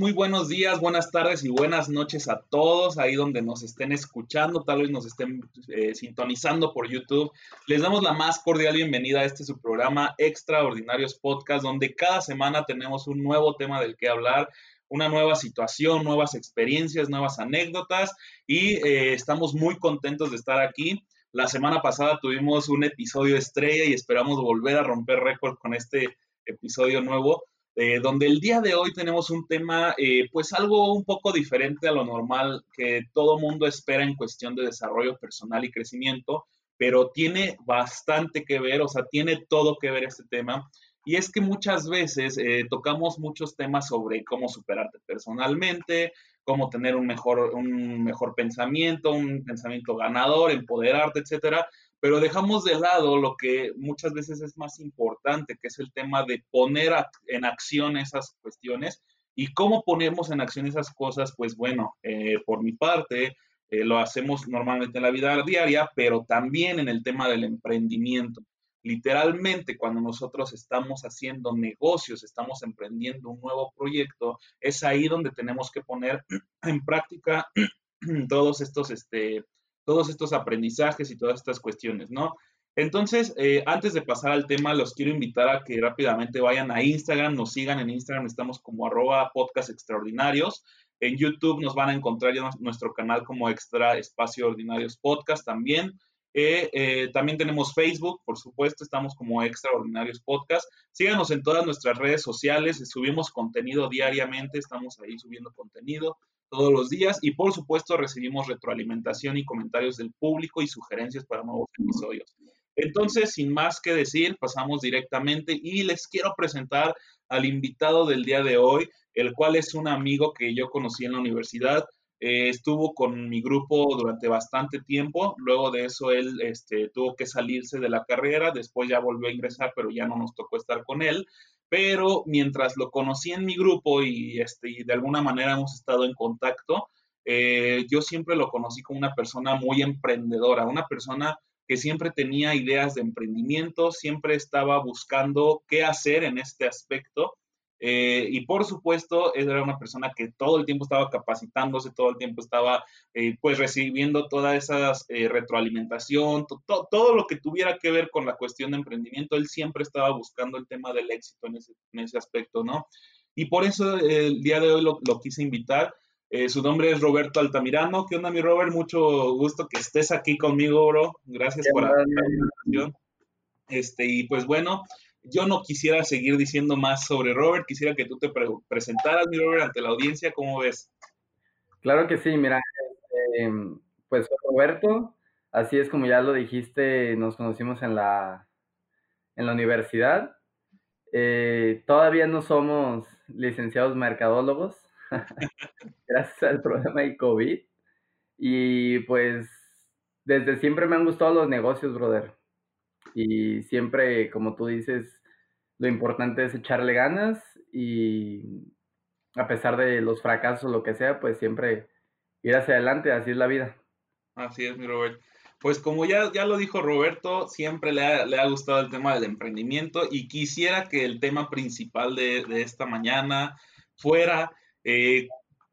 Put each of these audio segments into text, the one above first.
Muy buenos días, buenas tardes y buenas noches a todos ahí donde nos estén escuchando, tal vez nos estén eh, sintonizando por YouTube. Les damos la más cordial bienvenida a este su programa Extraordinarios Podcast, donde cada semana tenemos un nuevo tema del que hablar, una nueva situación, nuevas experiencias, nuevas anécdotas y eh, estamos muy contentos de estar aquí. La semana pasada tuvimos un episodio estrella y esperamos volver a romper récord con este episodio nuevo eh, donde el día de hoy tenemos un tema, eh, pues algo un poco diferente a lo normal que todo mundo espera en cuestión de desarrollo personal y crecimiento, pero tiene bastante que ver, o sea, tiene todo que ver este tema. Y es que muchas veces eh, tocamos muchos temas sobre cómo superarte personalmente, cómo tener un mejor, un mejor pensamiento, un pensamiento ganador, empoderarte, etcétera pero dejamos de lado lo que muchas veces es más importante, que es el tema de poner en acción esas cuestiones y cómo ponemos en acción esas cosas, pues bueno, eh, por mi parte, eh, lo hacemos normalmente en la vida diaria, pero también en el tema del emprendimiento. Literalmente, cuando nosotros estamos haciendo negocios, estamos emprendiendo un nuevo proyecto, es ahí donde tenemos que poner en práctica todos estos, este, todos estos aprendizajes y todas estas cuestiones, ¿no? Entonces, eh, antes de pasar al tema, los quiero invitar a que rápidamente vayan a Instagram, nos sigan en Instagram, estamos como arroba podcast extraordinarios. En YouTube nos van a encontrar ya nuestro canal como Extra Espacio Ordinarios Podcast también. Eh, eh, también tenemos Facebook, por supuesto, estamos como Extraordinarios Podcast. Síganos en todas nuestras redes sociales, subimos contenido diariamente, estamos ahí subiendo contenido todos los días y por supuesto recibimos retroalimentación y comentarios del público y sugerencias para nuevos episodios. Entonces, sin más que decir, pasamos directamente y les quiero presentar al invitado del día de hoy, el cual es un amigo que yo conocí en la universidad. Eh, estuvo con mi grupo durante bastante tiempo. Luego de eso, él este, tuvo que salirse de la carrera. Después ya volvió a ingresar, pero ya no nos tocó estar con él pero mientras lo conocí en mi grupo y, este, de alguna manera hemos estado en contacto, eh, yo siempre lo conocí como una persona muy emprendedora, una persona que siempre tenía ideas de emprendimiento, siempre estaba buscando qué hacer en este aspecto eh, y por supuesto, era una persona que todo el tiempo estaba capacitándose, todo el tiempo estaba eh, pues recibiendo toda esa eh, retroalimentación, todo lo que tuviera que ver con la cuestión de emprendimiento, él siempre estaba buscando el tema del éxito en ese, en ese aspecto, ¿no? Y por eso el día de hoy lo, lo quise invitar. su nombre es Roberto Altamirano. ¿Qué onda, mi Robert? Mucho gusto que estés aquí conmigo, bro. Gracias por la invitación. Este, y pues bueno, yo no quisiera seguir diciendo más sobre Robert, quisiera que tú te presentaras, mi Robert, ante la audiencia, ¿cómo ves? Claro que sí, mira, este, pues Roberto, así es como ya lo dijiste, nos conocimos en la, en la universidad. Eh, todavía no somos licenciados mercadólogos, gracias al problema de COVID. Y pues desde siempre me han gustado los negocios, brother. Y siempre, como tú dices, lo importante es echarle ganas y a pesar de los fracasos o lo que sea, pues siempre ir hacia adelante, así es la vida. Así es, mi Robert. Pues como ya, ya lo dijo Roberto, siempre le ha, le ha, gustado el tema del emprendimiento y quisiera que el tema principal de, de esta mañana fuera eh,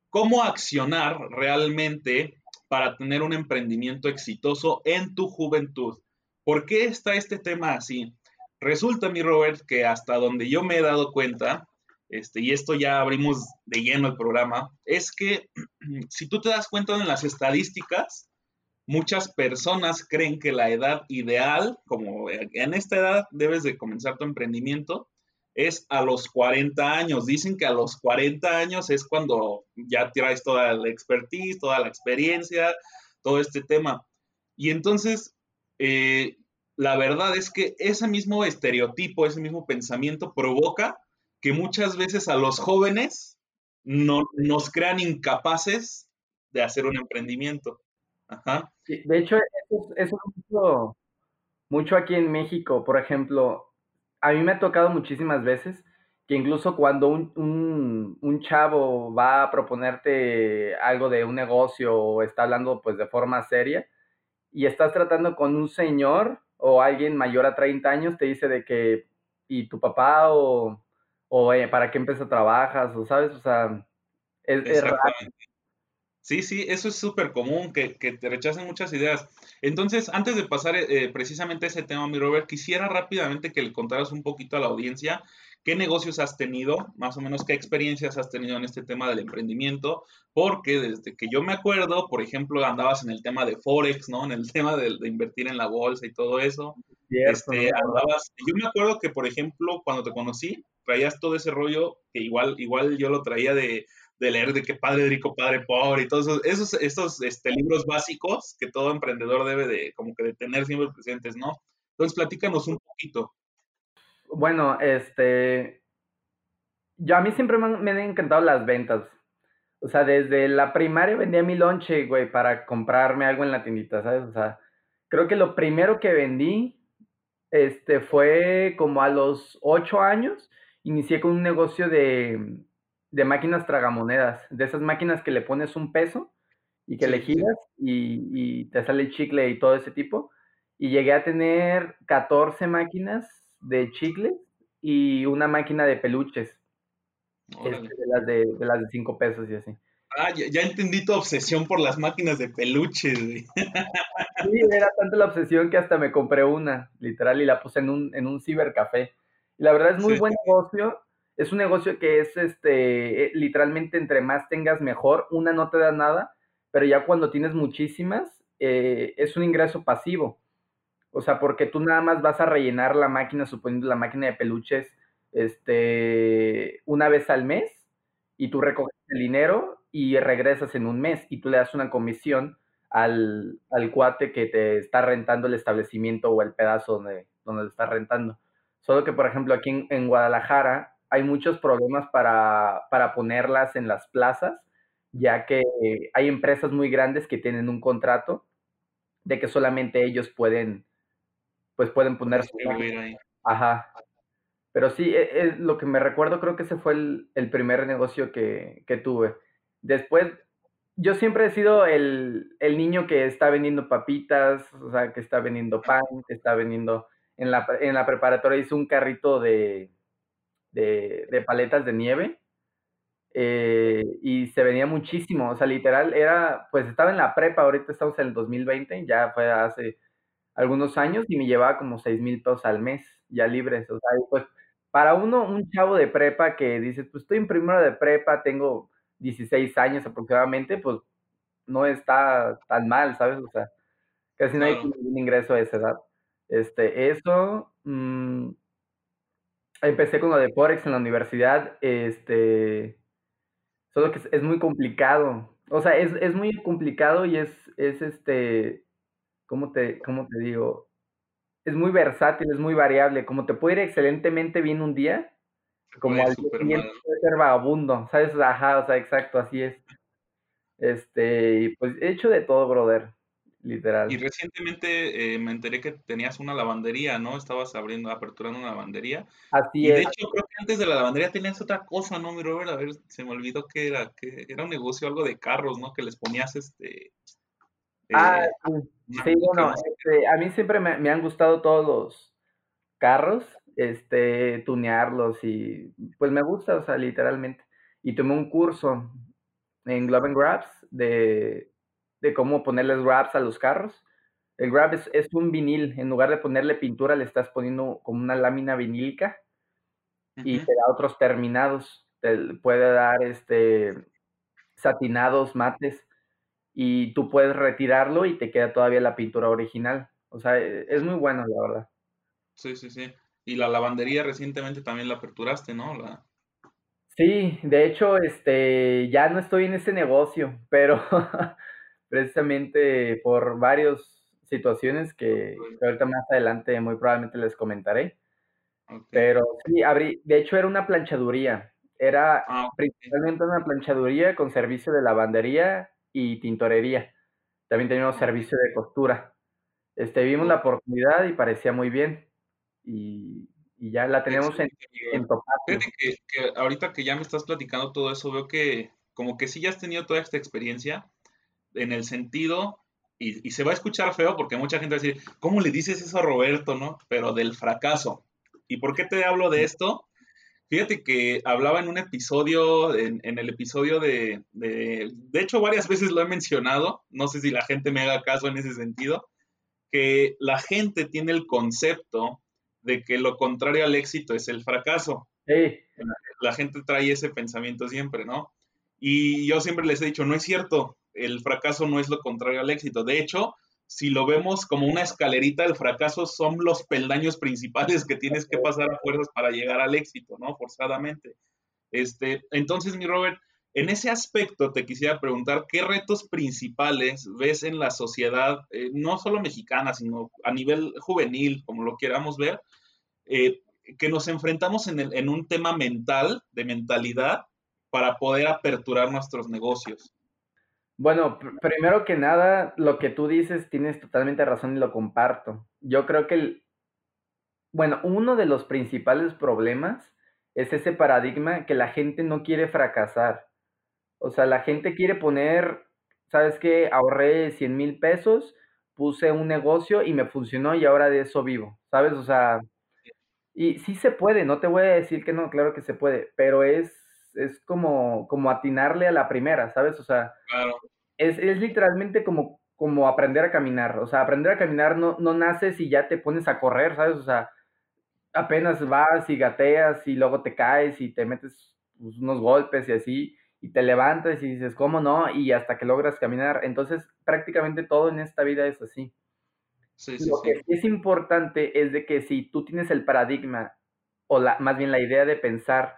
cómo accionar realmente para tener un emprendimiento exitoso en tu juventud. ¿Por qué está este tema así? Resulta, mi Robert, que hasta donde yo me he dado cuenta, este, y esto ya abrimos de lleno el programa, es que si tú te das cuenta en las estadísticas, muchas personas creen que la edad ideal, como en esta edad debes de comenzar tu emprendimiento, es a los 40 años. Dicen que a los 40 años es cuando ya traes toda la expertise, toda la experiencia, todo este tema. Y entonces eh, la verdad es que ese mismo estereotipo, ese mismo pensamiento provoca que muchas veces a los jóvenes no, nos crean incapaces de hacer un emprendimiento. de hecho, eso, es mucho, mucho aquí en México. Por ejemplo, a mí me ha tocado muchísimas veces que incluso cuando un, un, chavo va a proponerte algo de un negocio o está hablando pues de forma seria, y estás tratando con un señor o alguien mayor a 30 años, te dice de que, ¿y tu papá o, o eh, para qué empresa trabajas? O sabes, o sea, Es, raro. Sí, sí, eso es súper común, que, te rechacen muchas ideas. Entonces, antes de pasar eh, precisamente a ese tema, mi Robert, quisiera rápidamente que le contaras un poquito a la audiencia qué negocios has tenido, más o menos qué experiencias has tenido en este tema del emprendimiento, porque desde que yo me acuerdo, por ejemplo, andabas en el tema de Forex, ¿no? En el tema de, invertir en la bolsa y todo eso. este, andabas, yo me acuerdo que, por ejemplo, cuando te conocí, traías todo ese rollo que igual, igual yo lo traía de, leer de qué padre rico, padre pobre y todos esos, esos, este, libros básicos que todo emprendedor debe de, como que de tener siempre presentes, ¿no? Entonces, platícanos un poquito. Bueno, este, yo a mí siempre me han, encantado las ventas. O sea, desde la primaria vendía mi lonche, güey, para comprarme algo en la tiendita, ¿sabes? O sea, creo que lo primero que vendí, este, fue como a los ocho años, inicié con un negocio de, de máquinas tragamonedas, de esas máquinas que le pones un peso y que le giras y, y, te sale el chicle y todo ese tipo. Y llegué a tener 14 máquinas de chicles y una máquina de peluches. Este, de, las de, las de cinco pesos y así. Ah, ya, entendí tu obsesión por las máquinas de peluches, Sí, era tanto la obsesión que hasta me compré una, literal, y la puse en un, en un cibercafé. Y la verdad es muy buen negocio. Es un negocio que es, este, eh, literalmente, entre más tengas mejor. Una no te da nada, pero ya cuando tienes muchísimas, eh, es un ingreso pasivo. O sea, porque tú nada más vas a rellenar la máquina, suponiendo la máquina de peluches, este, una vez al mes y tú recoges el dinero y regresas en un mes y tú le das una comisión al, cuate que te está rentando el establecimiento o el pedazo donde, donde le está rentando. Solo que, por ejemplo, aquí en, Guadalajara hay muchos problemas para, para, ponerlas en las plazas, ya que hay empresas muy grandes que tienen un contrato de que solamente ellos pueden pues pueden poner Ajá. Pero sí, es, e, lo que me recuerdo, creo que ese fue el, primer negocio que, tuve. Después, yo siempre he sido el, niño que está vendiendo papitas, o sea, que está vendiendo pan, que está vendiendo... En la, en la preparatoria hice un carrito de, de, paletas de nieve eh, y se venía muchísimo, o sea, literal era, pues estaba en la prepa, ahorita estamos en el 2020, ya fue hace algunos años y me llevaba como 6 mil pesos al mes ya libres. O sea, pues para uno, un chavo de prepa que dice, pues estoy en primero de prepa, tengo 16 años aproximadamente, pues no está tan mal, ¿sabes? O sea, casi no hay un ingreso a esa edad. Este, eso, mm, empecé con lo de Forex en la universidad, este, solo que es, muy complicado. O sea, es, es muy complicado y es, es este, ¿cómo te, cómo te digo? Es muy versátil, es muy variable. Como te puede ir excelentemente bien un día, como al día puede ser vagabundo, ¿sabes? Ajá, o sea, exacto, así es. Este, pues he hecho de todo, brother, literal. Y recientemente eh, me enteré que tenías una lavandería, ¿no? Estabas abriendo, aperturando una lavandería. Así y es. De hecho, creo que antes de la lavandería tenías otra cosa, ¿no, mi Robert? A ver, se me olvidó que era, que era un negocio, algo de carros, ¿no? Que les ponías este Ah, eh, sí, bueno, este, a mí siempre me, han gustado todos los carros, este, tunearlos y pues me gusta, o sea, literalmente. Y tomé un curso en Glove and Grabs de, cómo ponerles wraps a los carros. El grab es, es, un vinil, en lugar de ponerle pintura le estás poniendo como una lámina vinílica y te da otros terminados, te puede dar este satinados, mates y tú puedes retirarlo y te queda todavía la pintura original. O sea, e, es muy bueno, la verdad. Sí, sí, sí. Y la lavandería recientemente también la aperturaste, ¿no? La... Sí, de hecho, este, ya no estoy en ese negocio, pero precisamente por varias situaciones que, ahorita más adelante muy probablemente les comentaré. Pero sí, abrí, de hecho era una planchaduría, era ah, principalmente una planchaduría con servicio de lavandería y tintorería. También teníamos servicio de costura. Este, vimos la oportunidad y parecía muy bien. Y, ya la tenemos en, en Fíjate que, ahorita que ya me estás platicando todo eso, veo que como que sí ya has tenido toda esta experiencia en el sentido, y, y, se va a escuchar feo porque mucha gente va a decir, ¿cómo le dices eso a Roberto, no? Pero del fracaso. ¿Y por qué te hablo de esto? Fíjate que hablaba en un episodio, en, el episodio de, de, de hecho varias veces lo he mencionado, no sé si la gente me haga caso en ese sentido, que la gente tiene el concepto de que lo contrario al éxito es el fracaso. Sí. La, gente trae ese pensamiento siempre, ¿no? Y yo siempre les he dicho, no es cierto, el fracaso no es lo contrario al éxito. De hecho, si lo vemos como una escalerita, el fracaso son los peldaños principales que tienes que pasar a fuerzas para llegar al éxito, ¿no? Forzadamente. Este, entonces, mi Robert, en ese aspecto te quisiera preguntar, ¿qué retos principales ves en la sociedad, eh, no solo mexicana, sino a nivel juvenil, como lo queramos ver, eh, que nos enfrentamos en, en un tema mental, de mentalidad, para poder aperturar nuestros negocios? Bueno, primero que nada, lo que tú dices tienes totalmente razón y lo comparto. Yo creo que, el, bueno, uno de los principales problemas es ese paradigma que la gente no quiere fracasar. O sea, la gente quiere poner, ¿sabes qué? Ahorré 100 mil pesos, puse un negocio y me funcionó y ahora de eso vivo, ¿sabes? O sea, y sí se puede, no te voy a decir que no, claro que se puede, pero es es como, como atinarle a la primera, ¿sabes? O sea, es, es, literalmente como, como aprender a caminar. O sea, aprender a caminar no, no naces y ya te pones a correr, ¿sabes? O sea, apenas vas y gateas y luego te caes y te metes pues, unos golpes y así, y te levantas y dices, ¿cómo no? Y hasta que logras caminar. Entonces, prácticamente todo en esta vida es así. Sí, sí, Lo que es importante es de que si tú tienes el paradigma, o la, más bien la idea de pensar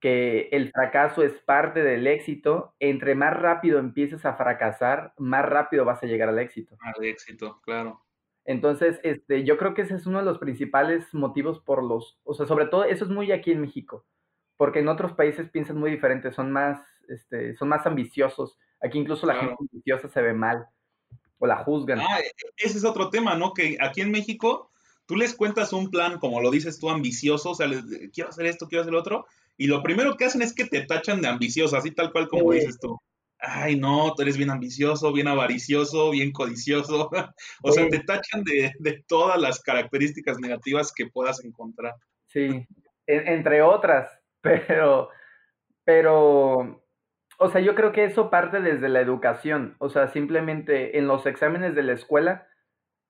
que el fracaso es parte del éxito, entre más rápido empieces a fracasar, más rápido vas a llegar al éxito. Al éxito, claro. Entonces, este, yo creo que ese es uno de los principales motivos por los, o sea, sobre todo eso es muy aquí en México, porque en otros países piensan muy diferente, son más, este, son más ambiciosos. Aquí incluso la gente ambiciosa se ve mal o la juzgan. Ah, e, ese es otro tema, ¿no? Que aquí en México tú les cuentas un plan, como lo dices tú, ambicioso, o sea, quiero hacer esto, quiero hacer lo otro, y lo primero que hacen es que te tachan de ambicioso, así tal cual como dices tú. Ay, no, tú eres bien ambicioso, bien avaricioso, bien codicioso. o sea, te tachan de, todas las características negativas que puedas encontrar. Sí, entre otras, pero, pero, o sea, yo creo que eso parte desde la educación. O sea, simplemente en los exámenes de la escuela,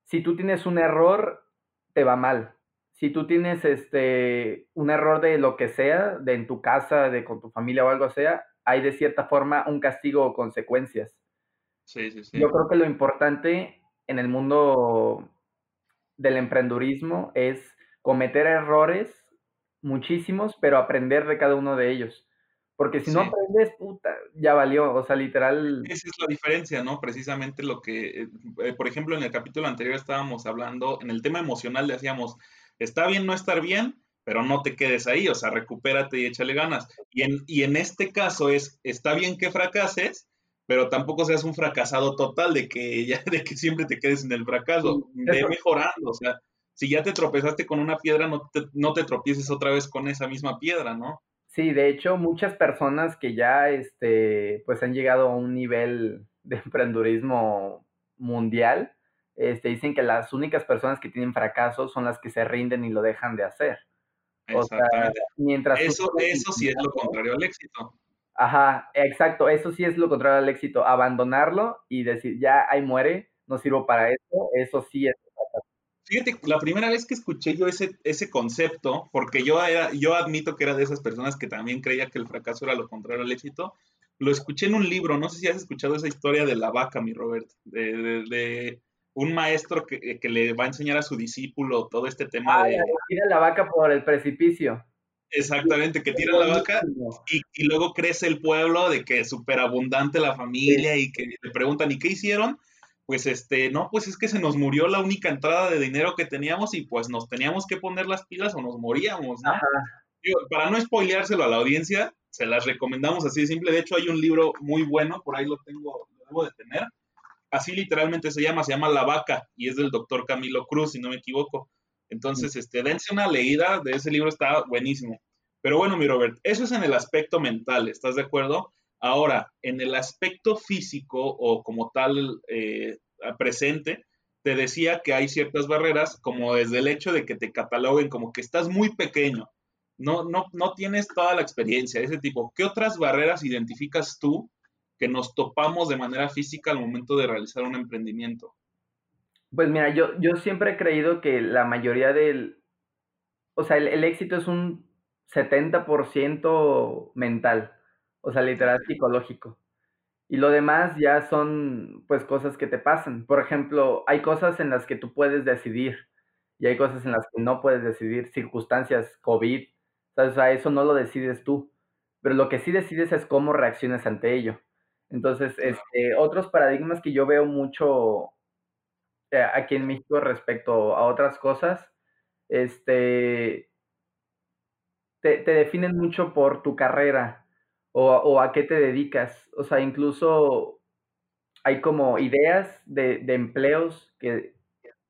si tú tienes un error, te va mal si tú tienes este, un error de lo que sea, de en tu casa, de con tu familia o algo sea, hay de cierta forma un castigo o consecuencias. Sí, sí, sí. Yo creo que lo importante en el mundo del emprendurismo es cometer errores, muchísimos, pero aprender de cada uno de ellos. Porque si no aprendes, puta, ya valió, o sea, literal. Esa es la diferencia, ¿no? Precisamente lo que, eh, por ejemplo, en el capítulo anterior estábamos hablando, en el tema emocional decíamos, está bien no estar bien, pero no te quedes ahí, o sea, recupérate y échale ganas. Y en, y en este caso es, está bien que fracases, pero tampoco seas un fracasado total de que ya, de que siempre te quedes en el fracaso. Ve mejorando, o sea, si ya te tropezaste con una piedra, no te, no te tropieces otra vez con esa misma piedra, ¿no? Sí, de hecho, muchas personas que ya, este, pues han llegado a un nivel de emprendurismo mundial, este, dicen que las únicas personas que tienen fracaso son las que se rinden y lo dejan de hacer. O sea, mientras eso, eso sí es lo contrario al éxito. Ajá, exacto, eso sí es lo contrario al éxito. Abandonarlo y decir, ya ahí muere, no sirvo para eso, eso sí es Fíjate, la primera vez que escuché yo ese, ese concepto, porque yo, era, yo admito que era de esas personas que también creía que el fracaso era lo contrario al éxito, lo escuché en un libro, no sé si has escuchado esa historia de la vaca, mi Robert, de un maestro que, le va a enseñar a su discípulo todo este tema ah, de... tira la vaca por el precipicio. Exactamente, que tira la vaca y, luego crece el pueblo de que es súper abundante la familia y que le preguntan, ¿y qué hicieron? Pues este, no, pues es que se nos murió la única entrada de dinero que teníamos y pues nos teníamos que poner las pilas o nos moríamos, ¿no? para no spoileárselo a la audiencia, se las recomendamos así de simple. De hecho, hay un libro muy bueno, por ahí lo tengo, lo debo de tener, así literalmente se llama, se llama La Vaca y es del doctor Camilo Cruz, si no me equivoco. Entonces, este, dense una leída de ese libro, está buenísimo. Pero bueno, mi Robert, eso es en el aspecto mental, ¿estás de acuerdo? Ahora, en el aspecto físico o como tal eh, presente, te decía que hay ciertas barreras, como desde el hecho de que te cataloguen como que estás muy pequeño. no, no, no tienes toda la experiencia de ese tipo. ¿Qué otras barreras identificas tú que nos topamos de manera física al momento de realizar un emprendimiento? Pues mira, yo, yo siempre he creído que la mayoría del, o sea, el, éxito es un 70% mental, o sea, literal psicológico. Y lo demás ya son pues cosas que te pasan. Por ejemplo, hay cosas en las que tú puedes decidir y hay cosas en las que no puedes decidir, circunstancias, COVID, ¿sabes? O sea, eso no lo decides tú, pero lo que sí decides es cómo reaccionas ante ello. Entonces, este, otros paradigmas que yo veo mucho eh, aquí en México respecto a otras cosas, este, te, te definen mucho por tu carrera o, a qué te dedicas. O sea, incluso hay como ideas de, de empleos que,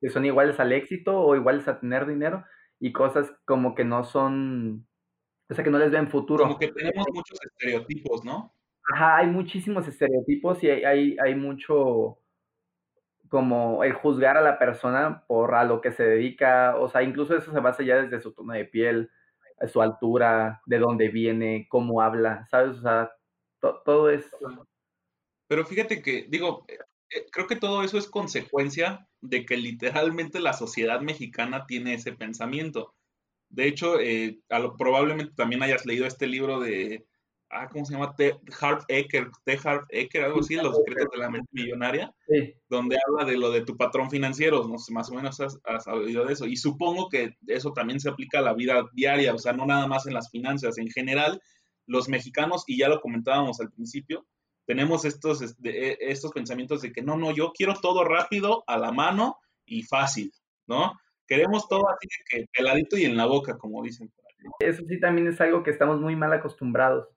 que son iguales al éxito o iguales a tener dinero y cosas como que no son, o sea, que no les ven futuro. Como que tenemos muchos estereotipos, ¿no? Ajá, hay muchísimos estereotipos y hay, hay, mucho como el juzgar a la persona por a lo que se dedica, o sea, incluso eso se basa ya desde su tono de piel, su altura, de dónde viene, cómo habla, ¿sabes? O sea, todo es... Pero fíjate que, digo, eh, eh, creo que todo eso es consecuencia de que literalmente la sociedad mexicana tiene ese pensamiento. De hecho, eh, probablemente también hayas leído este libro de ah, ¿cómo se llama? T. Harv Eker, T. Harv Eker, algo así, Los secretos de la mente millonaria, donde habla de lo de tu patrón financiero, no sé, más o menos has, has, oído de eso. Y supongo que eso también se aplica a la vida diaria, o sea, no nada más en las finanzas, en general, los mexicanos, y ya lo comentábamos al principio, tenemos estos, e, estos pensamientos de que no, no, yo quiero todo rápido, a la mano y fácil, ¿no? Queremos todo así que peladito y en la boca, como dicen. Eso sí también es algo que estamos muy mal acostumbrados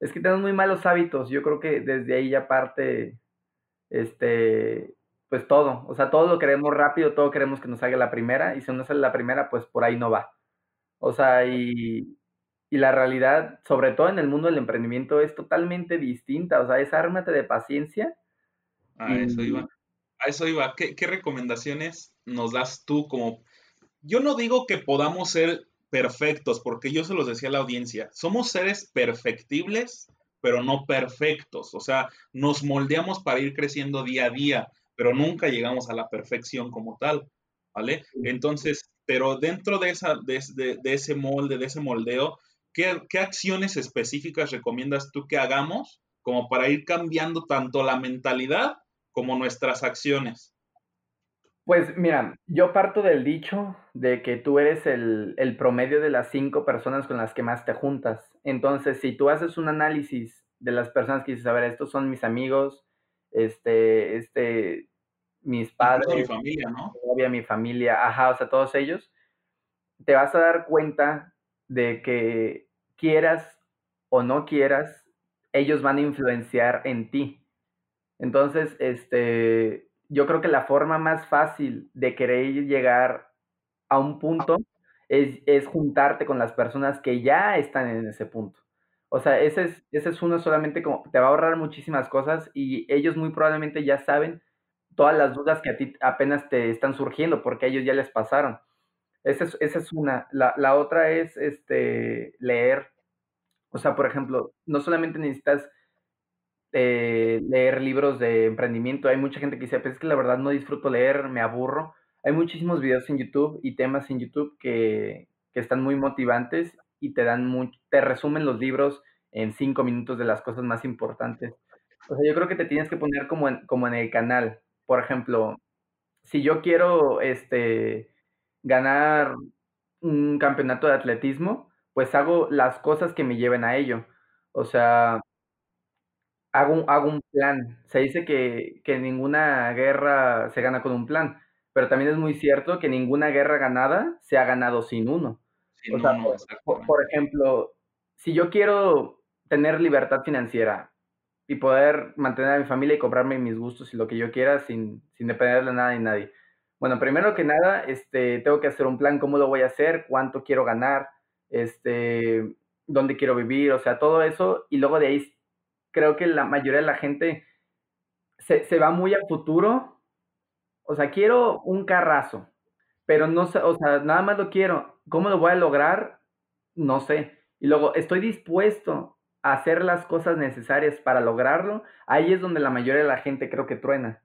es que tenemos muy malos hábitos. Yo creo que desde ahí ya parte, este, pues todo. O sea, todo lo queremos rápido, todo queremos que nos salga la primera, y si no sale la primera, pues por ahí no va. O sea, y, y la realidad, sobre todo en el mundo del emprendimiento, es totalmente distinta. O sea, es ármate de paciencia. A eso iba. A eso iba. ¿Qué, ¿Qué recomendaciones nos das tú como... Yo no digo que podamos ser perfectos, porque yo se los decía a la audiencia, somos seres perfectibles, pero no perfectos. O sea, nos moldeamos para ir creciendo día a día, pero nunca llegamos a la perfección como tal, ¿vale? Entonces, pero dentro de, esa, de, ese molde, de ese moldeo, ¿qué, ¿qué acciones específicas recomiendas tú que hagamos como para ir cambiando tanto la mentalidad como nuestras acciones? Pues mira, yo parto del dicho de que tú eres el, promedio de las cinco personas con las que más te juntas. Entonces, si tú haces un análisis de las personas que dices, a ver, estos son mis amigos, este, este, mis padres, mi familia, ¿no? mi familia, ajá, o sea, todos ellos, te vas a dar cuenta de que quieras o no quieras, ellos van a influenciar en ti. Entonces, este, yo creo que la forma más fácil de querer llegar a un punto es, juntarte con las personas que ya están en ese punto. O sea, ese es, ese es uno solamente como, te va a ahorrar muchísimas cosas y ellos muy probablemente ya saben todas las dudas que a ti apenas te están surgiendo porque a ellos ya les pasaron. Esa es, esa es una. La, la otra es este, leer. O sea, por ejemplo, no solamente necesitas eh, leer libros de emprendimiento. Hay mucha gente que dice, pues es que la verdad no disfruto leer, me aburro. Hay muchísimos videos en YouTube y temas en YouTube que, que están muy motivantes y te dan te resumen los libros en cinco minutos de las cosas más importantes. O sea, yo creo que te tienes que poner como en, como en el canal. Por ejemplo, si yo quiero este, ganar un campeonato de atletismo, pues hago las cosas que me lleven a ello. O sea, hago un, hago un plan. Se dice que, que ninguna guerra se gana con un plan, pero también es muy cierto que ninguna guerra ganada se ha ganado sin uno. o sea, por, ejemplo, si yo quiero tener libertad financiera y poder mantener a mi familia y comprarme mis gustos y lo que yo quiera sin, sin depender de nada y nadie. Bueno, primero que nada, este, tengo que hacer un plan, cómo lo voy a hacer, cuánto quiero ganar, este, dónde quiero vivir, o sea, todo eso, y luego de ahí creo que la mayoría de la gente se, va muy a futuro. O sea, quiero un carrazo, pero no sé, o sea, nada más lo quiero. ¿Cómo lo voy a lograr? no sé. Y luego, ¿estoy dispuesto a hacer las cosas necesarias para lograrlo? Ahí es donde la mayoría de la gente creo que truena.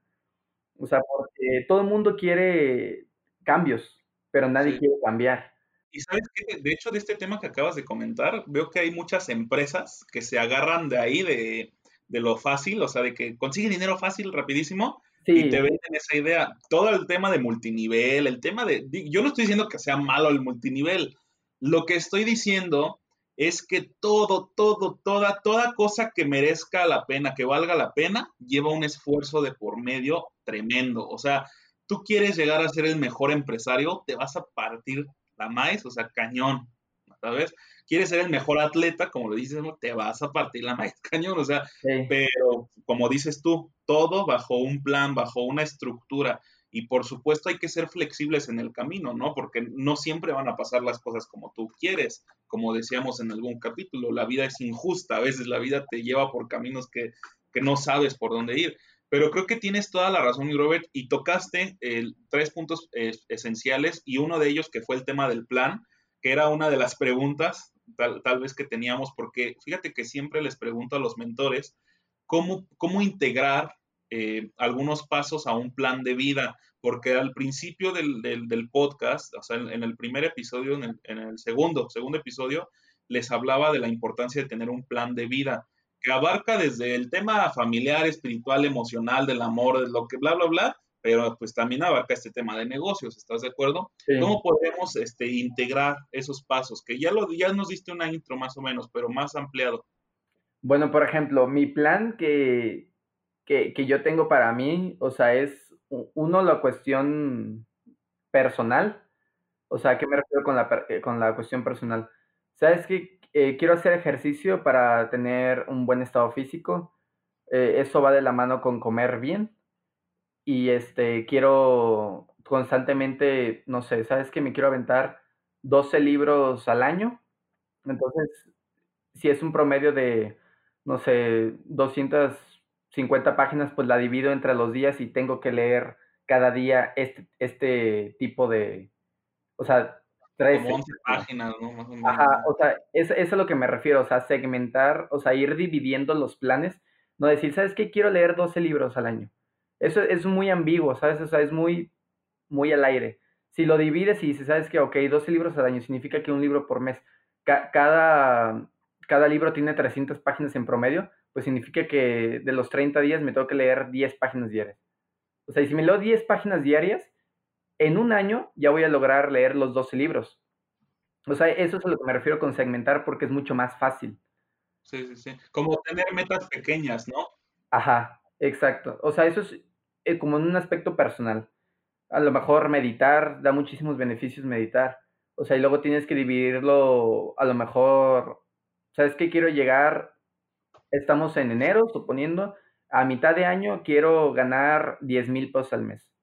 O sea, porque todo el mundo quiere cambios, pero nadie quiere cambiar. Y sabes qué, de hecho, de este tema que acabas de comentar, veo que hay muchas empresas que se agarran de ahí, de, de lo fácil, o sea, de que consiguen dinero fácil, rapidísimo, y te venden esa idea. Todo el tema de multinivel, el tema de... Yo no estoy diciendo que sea malo el multinivel. Lo que estoy diciendo es que todo, todo, toda, toda cosa que merezca la pena, que valga la pena, lleva un esfuerzo de por medio tremendo. O sea, tú quieres llegar a ser el mejor empresario, te vas a partir la maíz, o sea, cañón, ¿sabes? Quieres ser el mejor atleta, como lo dices, te vas a partir la maíz, cañón, o sea, pero como dices tú, todo bajo un plan, bajo una estructura. Y por supuesto hay que ser flexibles en el camino, ¿no? Porque no siempre van a pasar las cosas como tú quieres. Como decíamos en algún capítulo, la vida es injusta. A veces la vida te lleva por caminos que, que no sabes por dónde ir. Pero creo que tienes toda la razón, Robert, y tocaste tres puntos eh, esenciales y uno de ellos que fue el tema del plan, que era una de las preguntas tal, vez que teníamos, porque fíjate que siempre les pregunto a los mentores cómo, cómo integrar eh, algunos pasos a un plan de vida, porque al principio del, del, podcast, o sea, en, el primer episodio, en el, en el segundo, segundo episodio, les hablaba de la importancia de tener un plan de vida que abarca desde el tema familiar, espiritual, emocional, del amor, de lo que bla, bla, bla, pero pues también abarca este tema de negocios, ¿estás de acuerdo? ¿Cómo podemos este, integrar esos pasos? Que ya, lo, ya nos diste una intro más o menos, pero más ampliado. Bueno, por ejemplo, mi plan que, que, que yo tengo para mí, o sea, es uno, la cuestión personal, o sea, ¿qué me refiero con la, con la cuestión personal? ¿Sabes qué? Eh, quiero hacer ejercicio para tener un buen estado físico. Eh, eso va de la mano con comer bien. Y este, quiero constantemente, no sé, ¿sabes que Me quiero aventar 12 libros al año. Entonces, si es un promedio de, no sé, 250 páginas, pues la divido entre los días y tengo que leer cada día este, este tipo de, o sea, Tres, Como 11 páginas, ¿no? Ajá, o sea, eso es a lo que me refiero, o sea, segmentar, o sea, ir dividiendo los planes, no decir, ¿sabes qué? Quiero leer 12 libros al año. Eso es muy ambiguo, ¿sabes? O sea, es muy, muy al aire. Si lo divides y dices, ¿sabes qué? Ok, 12 libros al año significa que un libro por mes. cada, cada libro tiene 300 páginas en promedio, pues significa que de los 30 días me tengo que leer 10 páginas diarias. O sea, y si me leo 10 páginas diarias, en un año ya voy a lograr leer los 12 libros. O sea, eso es a lo que me refiero con segmentar porque es mucho más fácil. Sí, sí, sí. Como tener metas pequeñas, ¿no? Ajá, exacto. O sea, eso es eh, como en un aspecto personal. A lo mejor meditar da muchísimos beneficios meditar. O sea, y luego tienes que dividirlo, a lo mejor, ¿sabes qué? Quiero llegar, estamos en enero, suponiendo, a mitad de año quiero ganar 10 mil pesos al mes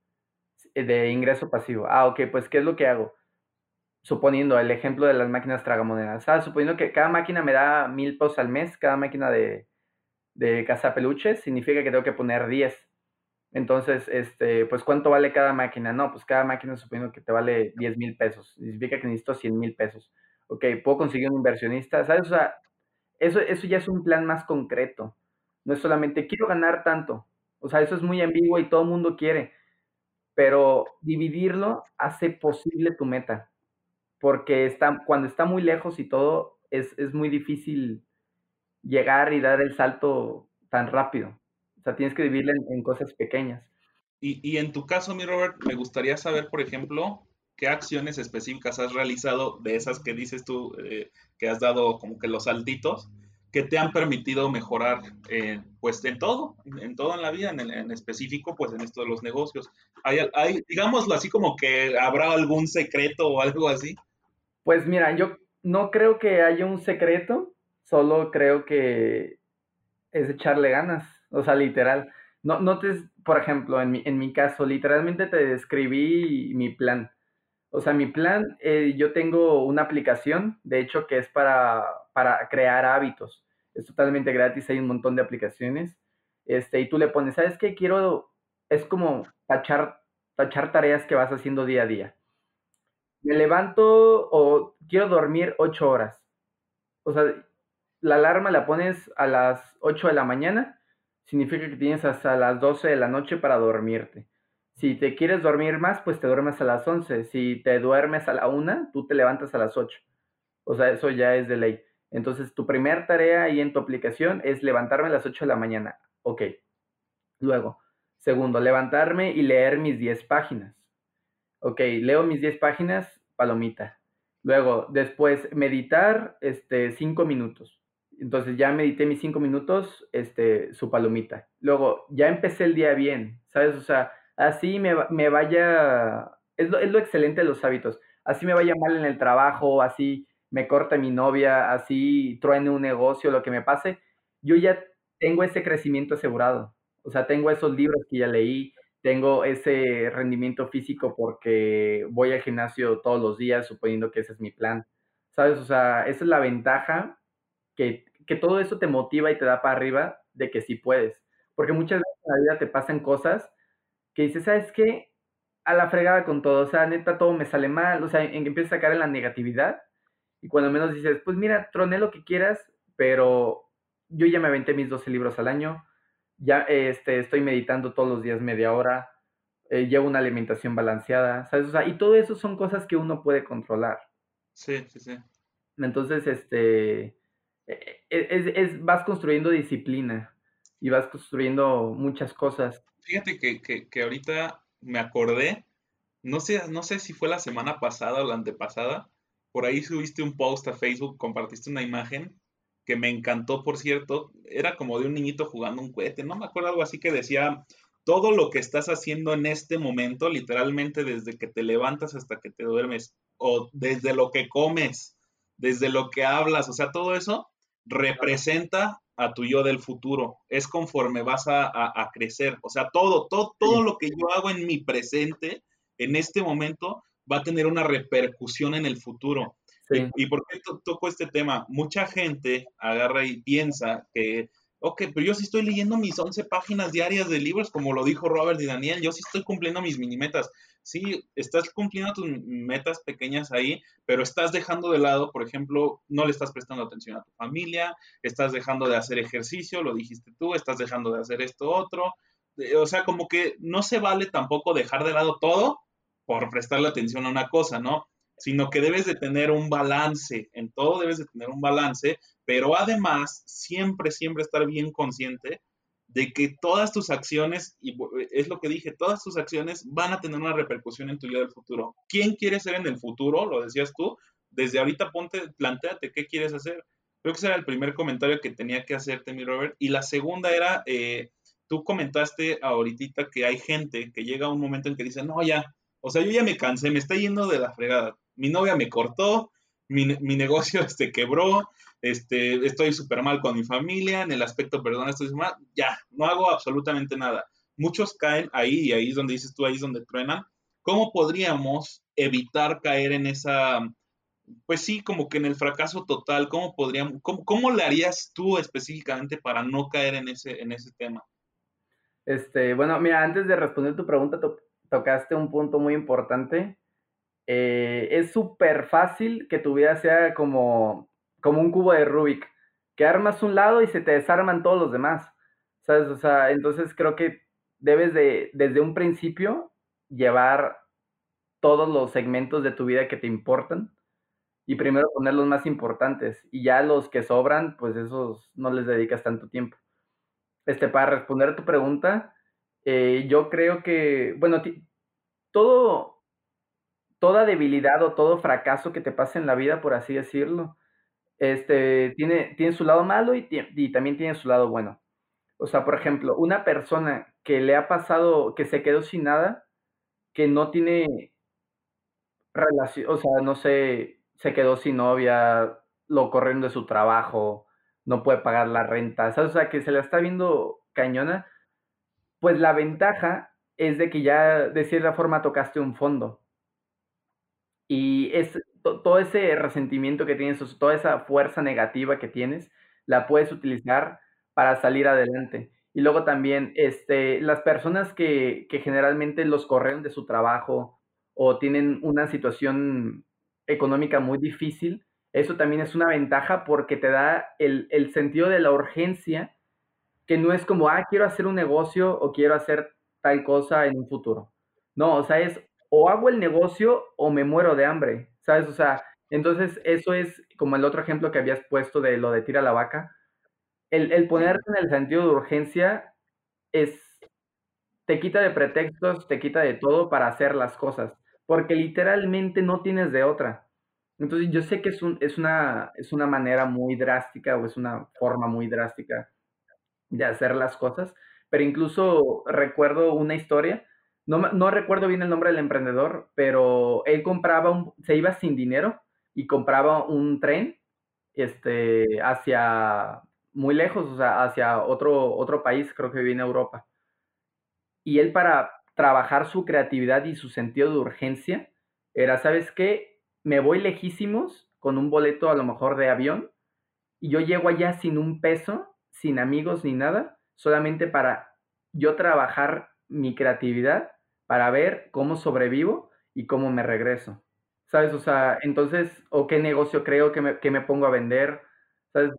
de ingreso pasivo. Ah, ok, pues ¿qué es lo que hago? Suponiendo el ejemplo de las máquinas tragamonedas. Ah, suponiendo que cada máquina me da mil pesos al mes, cada máquina de, de peluches, significa que tengo que poner 10. Entonces, este, pues ¿cuánto vale cada máquina? No, pues cada máquina suponiendo que te vale 10 mil pesos. Significa que necesito 100 mil pesos. Ok, puedo conseguir un inversionista, ¿sabes? O sea, eso, eso ya es un plan más concreto. No es solamente quiero ganar tanto. O sea, eso es muy ambiguo y todo el mundo quiere pero dividirlo hace posible tu meta, porque está, cuando está muy lejos y todo, es, es muy difícil llegar y dar el salto tan rápido. O sea, tienes que dividirlo en, cosas pequeñas. Y, y, en tu caso, mi Robert, me gustaría saber, por ejemplo, qué acciones específicas has realizado de esas que dices tú, eh, que has dado como que los saltitos, que te han permitido mejorar, eh, pues en todo, en todo en la vida, en, específico, pues en esto de los negocios. Hay, hay, digámoslo así como que habrá algún secreto o algo así. Pues mira, yo no creo que haya un secreto, solo creo que es echarle ganas, o sea, literal. No, no te, por ejemplo, en mi, en mi caso, literalmente te describí mi plan. O sea, mi plan, eh, yo tengo una aplicación, de hecho, que es para, para crear hábitos es totalmente gratis, hay un montón de aplicaciones. Este, y tú le pones, ¿sabes qué? Quiero, es como tachar, tareas que vas haciendo día a día. me levanto o quiero dormir ocho horas. O sea, la alarma la pones a las 8 de la mañana, significa que tienes hasta las 12 de la noche para dormirte. Si te quieres dormir más, pues te duermes a las 11. Si te duermes a la 1, tú te levantas a las 8. O sea, eso ya es de ley. Entonces, tu primera tarea ahí en tu aplicación es levantarme a las 8 de la mañana. Ok. Luego, segundo, levantarme y leer mis 10 páginas. Ok, leo mis 10 páginas, palomita. Luego, después, meditar este, 5 minutos. Entonces ya medité mis 5 minutos, este, su palomita. Luego, ya empecé el día bien, ¿sabes? O sea, así me, me vaya, es lo, es lo excelente de los hábitos. Así me vaya mal en el trabajo, así me corte mi novia, así truene un negocio, lo que me pase, yo ya tengo ese crecimiento asegurado. O sea, tengo esos libros que ya leí, tengo ese rendimiento físico porque voy al gimnasio todos los días, suponiendo que ese es mi plan. ¿Sabes? O sea, esa es la ventaja que, que todo eso te motiva y te da para arriba de que sí puedes. Porque muchas veces en la vida te pasan cosas que dices, ¿sabes qué? A la fregada con todo, o sea, neta, todo me sale mal, o sea, empiezas a caer en la negatividad y cuando menos dices, pues mira, troné lo que quieras, pero yo ya me aventé mis 12 libros al año, ya este, estoy meditando todos los días media hora, eh, llevo una alimentación balanceada, ¿sabes? O sea, y todo eso son cosas que uno puede controlar. Sí, sí, sí. Entonces, este, e, e, es, es, vas construyendo disciplina y vas construyendo muchas cosas. Fíjate que, que, que, ahorita me acordé, no sé, no sé si fue la semana pasada o la antepasada, por ahí subiste un post a Facebook, compartiste una imagen que me encantó, por cierto, era como de un niñito jugando un cohete, no me acuerdo algo así que decía, todo lo que estás haciendo en este momento, literalmente desde que te levantas hasta que te duermes, o desde lo que comes, desde lo que hablas, o sea, todo eso representa a tu yo del futuro, es conforme vas a, a, crecer, o sea, todo, todo, todo lo que yo hago en mi presente, en este momento, va a tener una repercusión en el futuro. ¿Y, por qué toco este tema? Mucha gente agarra y piensa que, ok, pero yo sí estoy leyendo mis 11 páginas diarias de libros, como lo dijo Robert y Daniel, yo sí estoy cumpliendo mis mini metas. Sí, estás cumpliendo tus metas pequeñas ahí, pero estás dejando de lado, por ejemplo, no le estás prestando atención a tu familia, estás dejando de hacer ejercicio, lo dijiste tú, estás dejando de hacer esto otro. Eh, o sea, como que no se vale tampoco dejar de lado todo por prestarle atención a una cosa, ¿no? sino que debes de tener un balance, en todo debes de tener un balance, pero además siempre, siempre estar bien consciente de que todas tus acciones, y es lo que dije, todas tus acciones van a tener una repercusión en tu vida del futuro. ¿Quién quieres ser en el futuro? Lo decías tú. Desde ahorita ponte, planteate qué quieres hacer. Creo que ese era el primer comentario que tenía que hacerte, mi Robert. Y la segunda era, eh, tú comentaste ahorita que hay gente que llega a un momento en que dice, no, ya, o sea, yo ya me cansé, me está yendo de la fregada mi novia me cortó, mi, negocio este, quebró, este, estoy súper mal con mi familia, en el aspecto, perdón, estoy mal, ya, no hago absolutamente nada. Muchos caen ahí y ahí es donde dices tú, ahí es donde truenan. ¿Cómo podríamos evitar caer en esa, pues sí, como que en el fracaso total? ¿Cómo podríamos, cómo, cómo le harías tú específicamente para no caer en ese, en ese tema? Este, bueno, mira, antes de responder tu pregunta, tocaste un punto muy importante eh, es súper fácil que tu vida sea como, como un cubo de Rubik, que armas un lado y se te desarman todos los demás, ¿sabes? O sea, entonces creo que debes de, desde un principio, llevar todos los segmentos de tu vida que te importan y primero poner los más importantes y ya los que sobran, pues esos no les dedicas tanto tiempo. Este, para responder a tu pregunta, eh, yo creo que, bueno, todo, toda debilidad o todo fracaso que te pase en la vida, por así decirlo, este, tiene, tiene su lado malo y, también tiene su lado bueno. O sea, por ejemplo, una persona que le ha pasado, que se quedó sin nada, que no tiene relación, o sea, no sé, se quedó sin novia, lo corrieron de su trabajo, no puede pagar la renta, o sea, que se la está viendo cañona, pues la ventaja es de que ya de cierta forma tocaste un fondo. Y es todo ese resentimiento que tienes, toda esa fuerza negativa que tienes, la puedes utilizar para salir adelante. Y luego también, este, las personas que, que generalmente los corren de su trabajo o tienen una situación económica muy difícil, eso también es una ventaja porque te da el, el sentido de la urgencia, que no es como, ah, quiero hacer un negocio o quiero hacer tal cosa en un futuro. No, o sea, es o hago el negocio o me muero de hambre, ¿sabes? O sea, entonces eso es como el otro ejemplo que habías puesto de lo de tira la vaca. El, el ponerte en el sentido de urgencia es, te quita de pretextos, te quita de todo para hacer las cosas, porque literalmente no tienes de otra. Entonces yo sé que es, un, es, una, es una manera muy drástica o es una forma muy drástica de hacer las cosas, pero incluso recuerdo una historia, no, no recuerdo bien el nombre del emprendedor, pero él compraba, un, se iba sin dinero y compraba un tren este, hacia muy lejos, o sea, hacia otro, otro país, creo que vivía en Europa. Y él para trabajar su creatividad y su sentido de urgencia era, ¿sabes qué? Me voy lejísimos con un boleto a lo mejor de avión y yo llego allá sin un peso, sin amigos ni nada, solamente para yo trabajar mi creatividad para ver cómo sobrevivo y cómo me regreso. ¿Sabes? O sea, entonces, o qué negocio creo que me, que me pongo a vender. ¿Sabes?